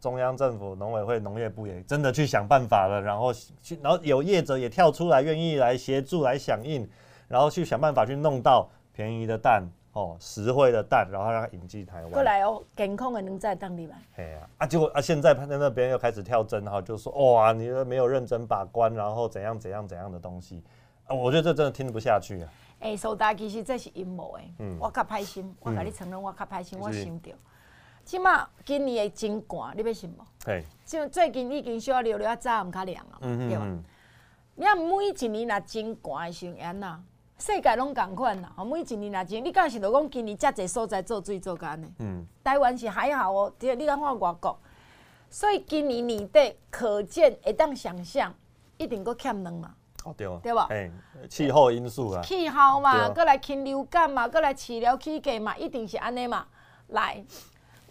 中央政府农委会农业部也真的去想办法了，然后去，然后有业者也跳出来，愿意来协助来响应，然后去想办法去弄到便宜的蛋，哦，实惠的蛋，然后让它引进台湾。过来哦，健康的能在当地嘛？哎呀，啊，结果啊，现在他在那边又开始跳针，哈，就说哇，你没有认真把关，然后怎样怎样怎样的东西。啊，我觉得这真的听不下去啊！哎、欸，苏达，其实这是阴谋诶。嗯。我较歹心，我甲你承认，我较歹心，嗯、我想到。起码今年会真寒，你要信无？对。像最近已经小流流啊，早唔较凉啊，嗯、对吧？你看每一年若真寒的时阵，安那世界拢共款啦。吼，每一年若真，你敢是着讲今年遮侪所在做水做干呢？嗯。台湾是还好哦，对，你看看外国，所以今年年底可见会当想象，一定搁欠冷嘛。哦、对吧？对吧？哎，气候因素啊，气候嘛，过来禽流感嘛，过来饲料起价嘛，一定是安尼嘛。来，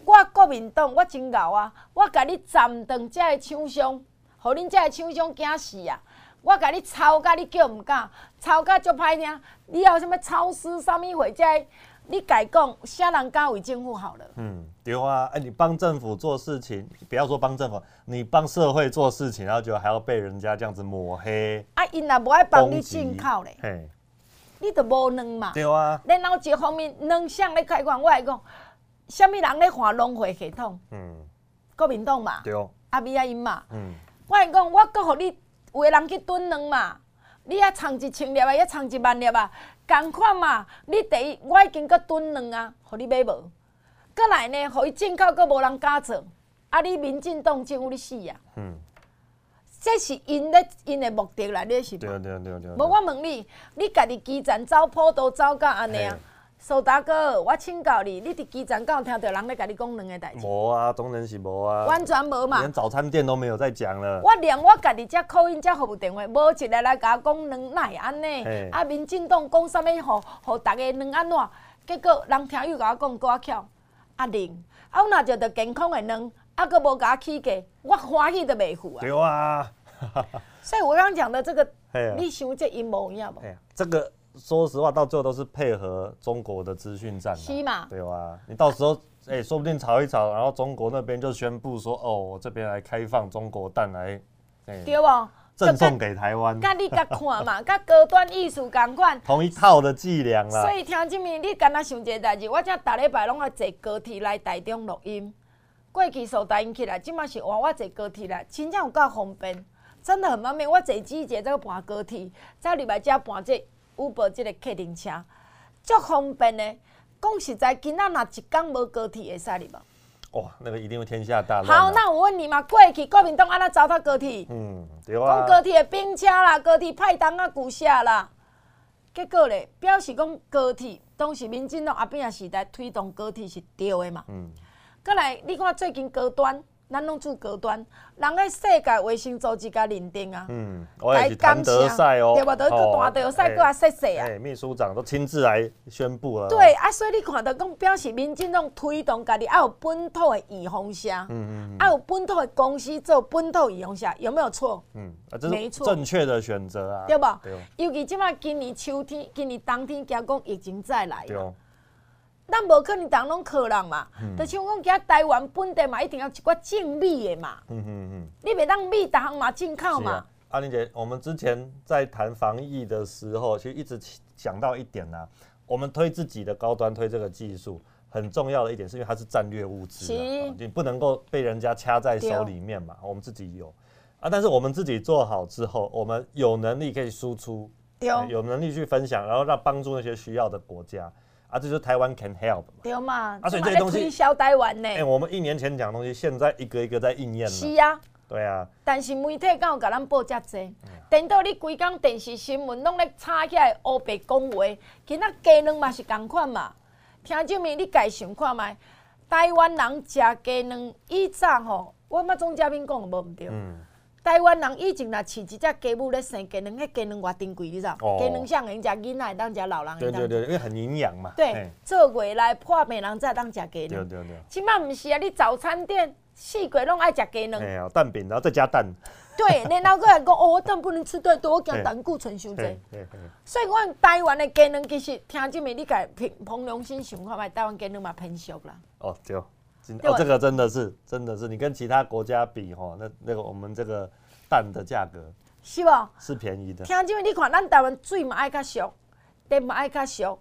我国民党我真牛啊！我甲你斩断遮个厂商，互恁遮个厂商惊死啊！我甲你抄甲你叫毋敢，抄甲足歹听。你有什么超市啥物会在？你改讲，啥人敢为政府好了？嗯，对啊，哎，你帮政府做事情，不要说帮政府，你帮社会做事情，然后就还要被人家这样子抹黑。啊，因若无爱帮你进口嘞，嘿，你都无卵嘛？对啊。然后一方面，卵向咧开矿，我来讲，啥物人咧换农会系统？嗯，国民党嘛。对哦。阿米亚因嘛。嗯。我来讲，我阁互你有个人去蹲卵嘛？你啊，藏一千粒啊，遐藏一万粒啊。共款嘛，你第一我已经搁蹲卵啊，互你买无？过来呢，互伊进口搁无人敢做，啊！你民进党政府你死啊！嗯，这是因咧因的目的啦，你是无？对对对对。无我问你，你家己基层走普都走到安尼啊？苏大哥，我请教你，你伫基层敢有听到人咧甲你讲卵个代志？无啊，当然是无啊。完全无嘛。连早餐店都没有在讲了。我连我家己只 call in 只服务电话，无一个来甲我讲卵哪会安尼？啊，民进党讲啥物？互互逐个卵安怎？结果人听又甲我讲，够巧。阿玲，啊，我若就着健康的卵，啊，阁无甲我起价，我欢喜都袂赴啊。对啊。所以我刚刚讲的这个，啊、你想这阴谋，你知道无？这个。说实话，到最后都是配合中国的资讯战，是嘛？对吧？你到时候，哎，说不定吵一吵，然后中国那边就宣布说，哦，我这边来开放中国蛋来，对哦？赠送给台湾。甲你甲看嘛，甲高端艺术共款，同一套的伎俩啦。所以听这面，你敢若想一个代志，我正逐礼拜拢爱坐高铁来台中录音。过去数台因起来，即马是换我坐高铁来，真正有够方便，真的很方便。我坐机捷再搬高铁，再礼拜加搬这 Uber 这个客运车，足方便的。讲实在，今仔若一天无高铁会使哩无？哇，那个一定会天下大乱。好，那我问你嘛，过去国民党安怎糟蹋高铁？嗯，对啊。讲高铁的兵车啦，高铁派单啊，旧车啦。结果咧，表示讲高铁当时民进党阿扁时代推动高铁是对的嘛？嗯。过来，你看最近高端。咱拢住高端，人喺世界卫生组织甲认定啊，嗯，我也是谭德赛哦，对不？都去大德赛，个啊说说啊，哎，秘书长都亲自来宣布了。对啊，所以你看到讲表示民进党推动家己，要有本土的预防车，嗯嗯，要有本土的公司做本土预防车，有没有错？嗯，啊，这是正确的选择啊，对不？对。尤其即马今年秋天，今年冬天惊讲疫情再来。咱无可能当拢客人嘛，就像讲今台湾本地嘛，一定要一寡进米的嘛。嗯嗯嗯，你袂当米，逐项嘛进口嘛。阿玲姐，我们之前在谈防疫的时候，其实一直想到一点呐、啊，我们推自己的高端，推这个技术，很重要的一点是因为它是战略物资，你不能够被人家掐在手里面嘛。我们自己有啊，但是我们自己做好之后，我们有能力可以输出，有能力去分享，然后让帮助那些需要的国家。啊，这就是台湾 can help 嘛？对嘛？啊，所以这些东西推销台湾呢？哎，我们一年前讲的东西，现在一个一个在应验了。是啊，对啊。但是媒体敢有给咱报这多，等到你规工电视新闻拢咧吵起来乌白讲话，其他鸡卵嘛是同款嘛？听证明你家想看觅？台湾人食鸡卵，以早吼，我嘛总嘉宾讲的无毋对。嗯。台湾人以前若饲一只鸡母咧生鸡卵，迄鸡卵偌珍贵，你知？鸡卵像人食囡仔，当食老人。对对对，因为很营养嘛。对，做月来破病人才当食鸡卵。对对对。即摆毋是啊，你早餐店四季拢爱食鸡卵。哎呀，蛋饼然后再加蛋。对，然后阁来讲哦，蛋不能吃太多，我惊胆固醇伤济。所以阮台湾的鸡卵其实听这面你家凭凭良心想看觅，台湾鸡卵嘛偏俗啦。哦对。哦，这个真的是，真的是，你跟其他国家比吼，那那个我们这个蛋的价格是不？是便宜的。听这位你看，咱台湾水嘛爱较俗，蛋嘛爱较俗，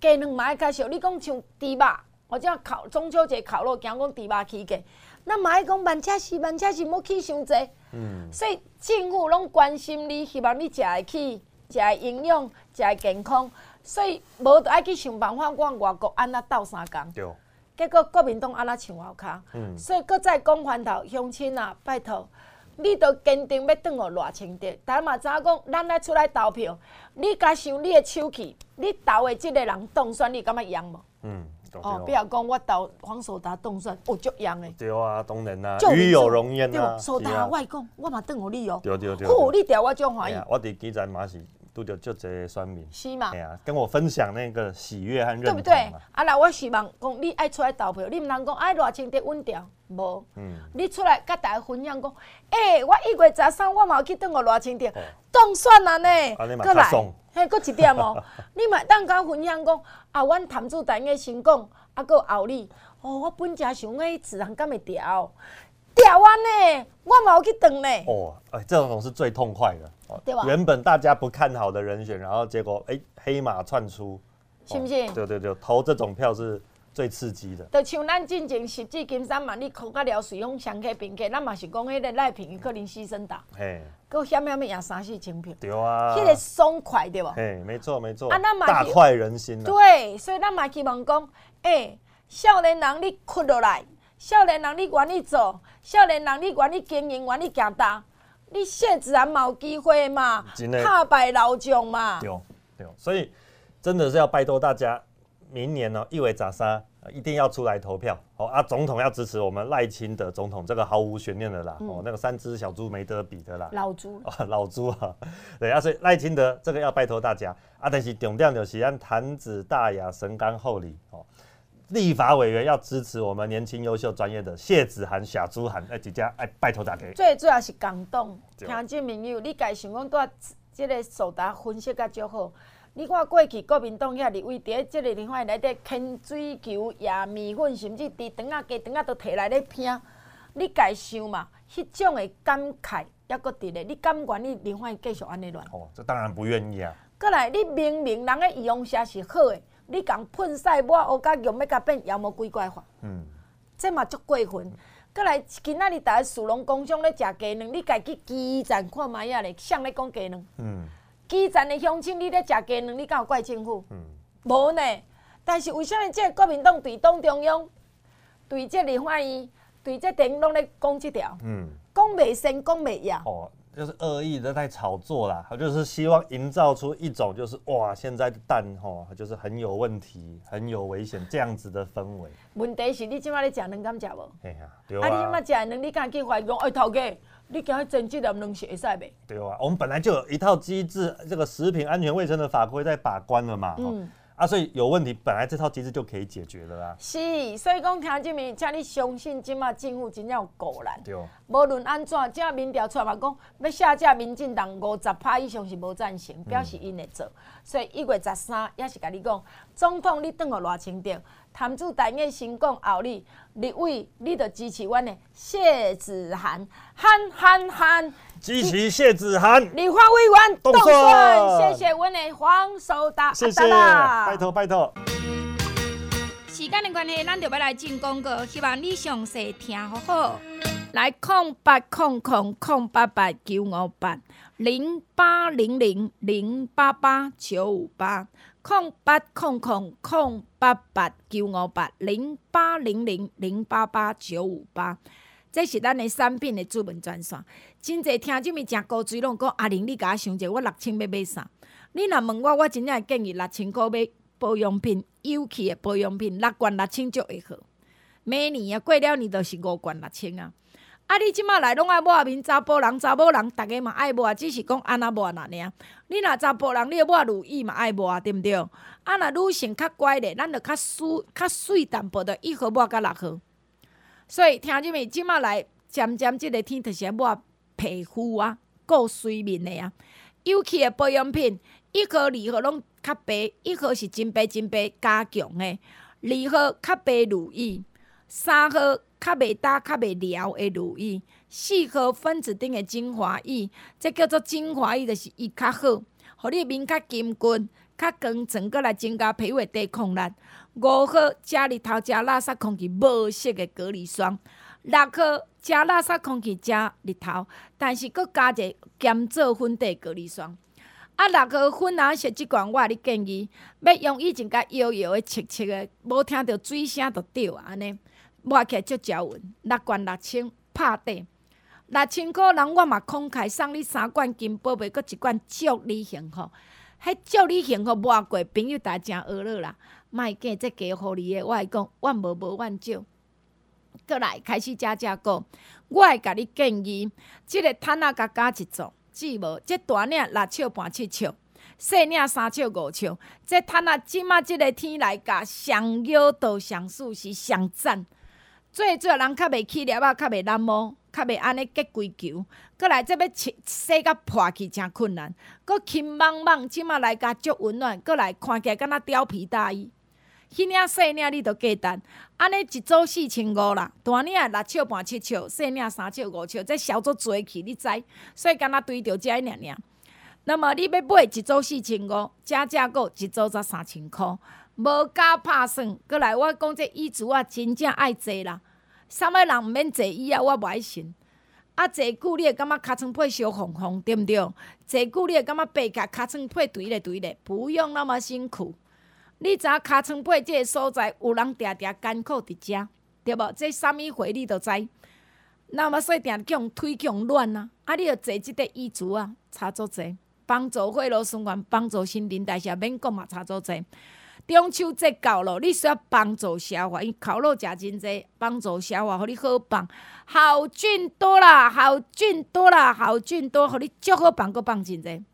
鸡卵嘛爱较俗。你讲像猪肉，或者烤中秋节烤肉，惊讲猪肉起价，咱嘛爱讲慢车是慢车是，莫起伤济。嗯。所以政府拢关心你，希望你食会起，食会营养，食会健康。所以无得爱去想办法，往外国安那斗相共。对。结果国民党安那唱好卡，嗯、所以搁再讲翻头，乡亲啊，拜托，你都坚定要转互偌清德。但嘛知影讲，咱来出来投票，你家想你的手气，你投的即个人当选，你感觉赢无？嗯，哦，不要讲我投黄守达当选，我足赢的。对啊，当然啊，与有荣焉啊。守达我讲，我嘛转互你哦。对对对。好，你调我足欢喜。我伫基层嘛是。都叫就这些酸民是嘛？哎呀，跟我分享那个喜悦和认同，对不对？啊，那我希望讲你爱出来投票，你唔通讲爱偌清的稳掉，无。嗯。你出来甲大家分享讲，哎，我一月十三我嘛去等我赖清的当选啊呢。过来，嘿，搁一点哦。你嘛当甲分享讲，啊，阮谭主任嘅成功，啊，搁后里，哦，我本正想要，自然敢会调。调完呢，我冇去等呢。哦，哎，这种是最痛快的。对吧？原本大家不看好的人选，然后结果哎，黑马窜出，是不是？对对对，投这种票是最刺激的。就像咱进前十指金山嘛，你看个了水用相克并克，咱嘛是讲迄个赖品妤可能牺牲打，嘿，够险险要赢三四千票。对啊，迄个爽快对不？嘿，没错没错。啊，咱嘛大快人心。对，所以咱嘛希望讲，哎，少年人你困落来。少年人，你愿意做；少年人，你愿意经营，愿意行大。你谢自然冇机会嘛，打败老将嘛。对对，所以真的是要拜托大家，明年呢一月十三一定要出来投票。好啊，总统要支持我们赖清德总统，这个毫无悬念的啦。嗯、哦，那个三只小猪没得比的啦。老猪啊，老猪啊，对啊，所以赖清德这个要拜托大家啊。但是重点就是让谭子大雅神甘厚礼哦。立法委员要支持我们年轻、优秀、专业的谢子涵、小朱涵，哎，几家哎，拜托大家。最主要是感动，听这朋友，你家想讲在即个守达分析较足好。你看过去国民党遐立委伫即个地方内底牵水球、压米粉，甚至猪肠仔、鸡肠仔都摕来咧拼。你家想嘛，迄种的感慨抑搁伫咧，你甘愿意林欢继续安尼乱？哦，这当然不愿意啊。过来，你明明人个仪容车是好诶，你共喷屎抹乌甲用要甲变妖魔鬼怪化。嗯，这嘛足过分。过来，今仔日逐个树农工商咧食鸡卵，你家己基层看卖仔咧，谁咧讲鸡卵？嗯，基层的乡亲，你咧食鸡卵，你敢有怪政府？嗯，无呢。但是为什么这个国民党对党中央、对这林欢怡、对这电影拢咧讲即条？嗯，讲袂成，讲袂赢。哦，就是恶意的在炒作啦，他就是希望营造出一种就是哇，现在的蛋吼，就是很有问题、很有危险这样子的氛围。问题是你今仔日食能敢食无？哎呀，对啊。啊，你今仔食卵，你敢去怀疑讲，哎，头家，你今仔蒸这粒卵是会使袂？对啊，我们本来就有一套机制，这个食品安全卫生的法规在把关了嘛。嗯。啊，所以有问题，本来这套机制就可以解决的啦。是，所以讲听这面，请你相信，今麦政府真正有够难。对。无论安怎，这民调出来嘛，讲要下架民进党五十趴以上是无赞成，表示因会做。嗯、所以一月十三也是甲你讲，总统你等我偌清点，谈主台面先讲后你，立委你著支持阮的谢子涵，涵涵涵。支持谢子涵，立法委员动算，谢谢阮的黄守达，谢谢，拜托拜托。时间的关系，咱就要来进广告，希望你详细听好好。来，空八空空空八八九五八零八零零零八八九五八，空八空空空八八九五八零八零零零八八九五八。这是咱的产品的主文专线，真济听这物食古锥拢讲阿玲，你甲我想者，我六千要买啥？你若问我，我真正建议六千块买保养品，有气的保养品，六罐六千就会好。每年啊，过了年就是五罐六千啊。啊，你即马来拢爱抹面，查甫人查某人，逐个嘛爱抹，只是讲安那抹那尔。你若查甫人，你抹乳液嘛爱抹，对毋对？啊，若女性较乖咧，咱就较水较水淡薄的，一号抹甲六号。所以听入面，即马来渐渐即个天，就是抹皮肤啊，顾水面的啊。尤其的保养品，一号、二号拢较白，一号是真白真白加强的，二号较白乳液，三号较袂焦较袂疗的乳液，四号分子顶的精华液，这叫做精华液，就是伊较好，互你面较金滚、较光泽，阁来增加皮肤的抵抗力。五号加日头加垃圾空气无色的隔离霜，六号加垃圾空气加日头，但是阁加一个减皱粉底隔离霜。啊，六号粉红色即款，我你建议要用以前甲摇摇的、切切的，无听到水声就掉安尼，抹起来足招稳。六罐六千拍底，六千箍人我嘛慷慨送你三罐金宝贝，阁一罐祝你幸福。迄祝你幸福抹过朋友大家学乐啦。卖假这加互你的，我会讲，万无无万少。过来开始加价购，我会甲你建议，即、个毯仔甲加一组，记无？即大领六尺半七尺，细领三尺五尺。即毯仔即马即个天来甲上腰到上舒适上赞。最主要人较袂起粒仔，较袂染毛，较袂安尼结规球。过来这要洗洗甲破去诚困难，阁轻茫茫，即马来甲足温暖。过来看起来敢若貂皮大衣。迄领细领你都价单，安尼一组四千五啦。大领六尺半七尺，细领三尺五尺，这小组做起你知，所以敢若对着遮尔尔。那么你要买一组四千五，加价购一组才三千块，无加拍算。过来我讲这椅子啊，真正爱坐啦。啥物人毋免坐椅啊？我无爱信。啊，坐久你会感觉尻川背烧红红，对毋对？坐久你会感觉背卡尻川背对咧对咧，不用那么辛苦。你知影尻川背即个所在有人定定艰苦伫遮，对无？这啥物会你都知。那么说定强腿强乱啊，啊，你着坐即个椅子啊，差足济，帮助血路循环，帮助新陈代谢，免讲嘛，差足济。中秋节到了，你需要帮助消化，因烤肉食真济，帮助消化，互你好棒，好菌多啦，好菌多啦，好菌多，互你足好放，搁放真济。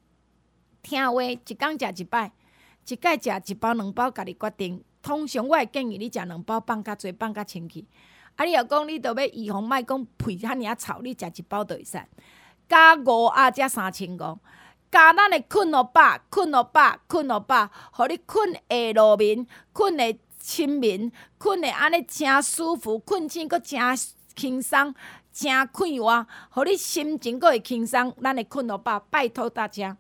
听话，一工食一摆。一摆食一包两包，家己决定。通常我会建议你食两包，放较济，放较清气。啊，你若讲你都要预防，莫讲肥遐尔臭，你食一包着会使。加五啊，才三千五。加咱的困乐饱，困乐饱，困乐饱，互你困下落眠，困会亲眠，困会安尼诚舒服，困醒阁诚轻松，真快活，互你心情阁会轻松，咱会困落饱，拜托大家。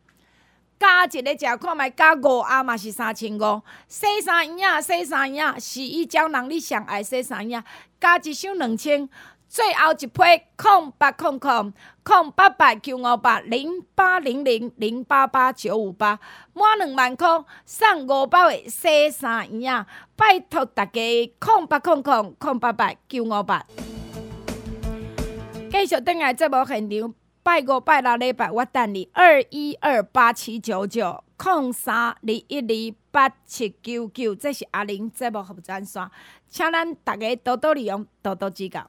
加一个食看觅加五啊嘛是三千五，洗衫衣仔洗衫衣仔，洗衣胶囊你上爱洗衫衣仔，加一箱两千，最后一批空八空空空八八九五八零八零零零八八九五八，满两万块送五包的洗衫衣仔，拜托大家空八空空空八八九五八，继续等下节目现场。拜五拜六礼拜，我等你二一二八七九九空三二一二八七九九，这是阿玲节目服务专线，请咱大家多多利用，多多指教。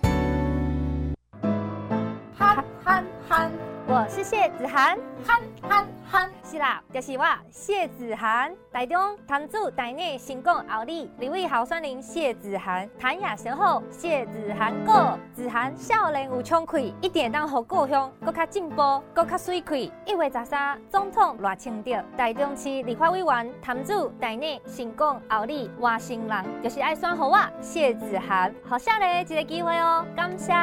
我是谢子涵，涵涵涵，是啦，就是我谢子涵。台中谈主台内成功后里，立委候选人谢子涵，谈雅先后，谢子涵哥，子涵少年有冲气，一点当好故乡更加进步，更加水气。一月十三，总统赖清德，台中市立法委员谈主台内成功奥利外省人，就是爱选好我谢子涵，好下咧一个机会哦，感谢。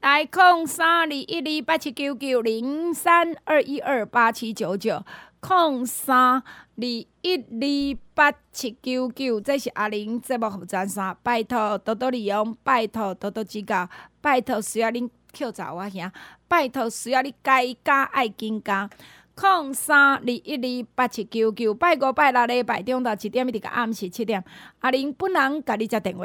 来空三二一二八七九九零三二一二八七九九空三二一二八七九九，这是阿玲节目服装衫，拜托多多利用，拜托多多指教，拜托需要恁扣查我兄，拜托需要你该加爱紧加空三二一二八七九九，拜五拜六礼拜中昼七点一直到暗时七点，阿玲本人甲你接电话。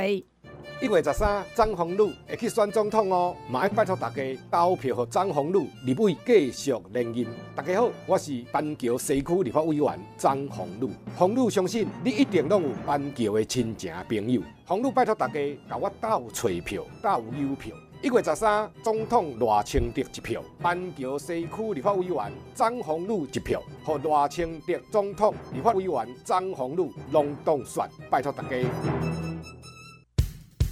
一月十三，张宏陆会去选总统哦，嘛要拜托大家投票给张宏陆立委继续连任。大家好，我是板桥西区立法委员张宏陆。宏陆相信你一定拢有板桥的亲情朋友。宏陆拜托大家给我投找票，投邮票。一月十三，总统赖清德一票，板桥西区立法委员张宏陆一票，和赖清德总统立法委员张宏陆拢当选，拜托大家。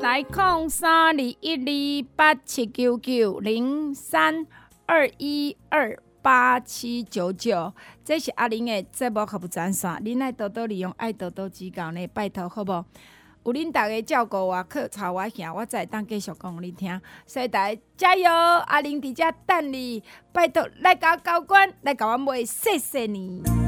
来空三二一二八七九九零三二一二八七九九，这是阿玲的节目服务专线，您爱多多利用，爱多多指教呢，拜托好不？有恁大家照顾我、去操我行，我才会当继续讲你听。所以大家加油，阿玲伫遮等你，拜托来甲我交关，来甲我买，谢谢你。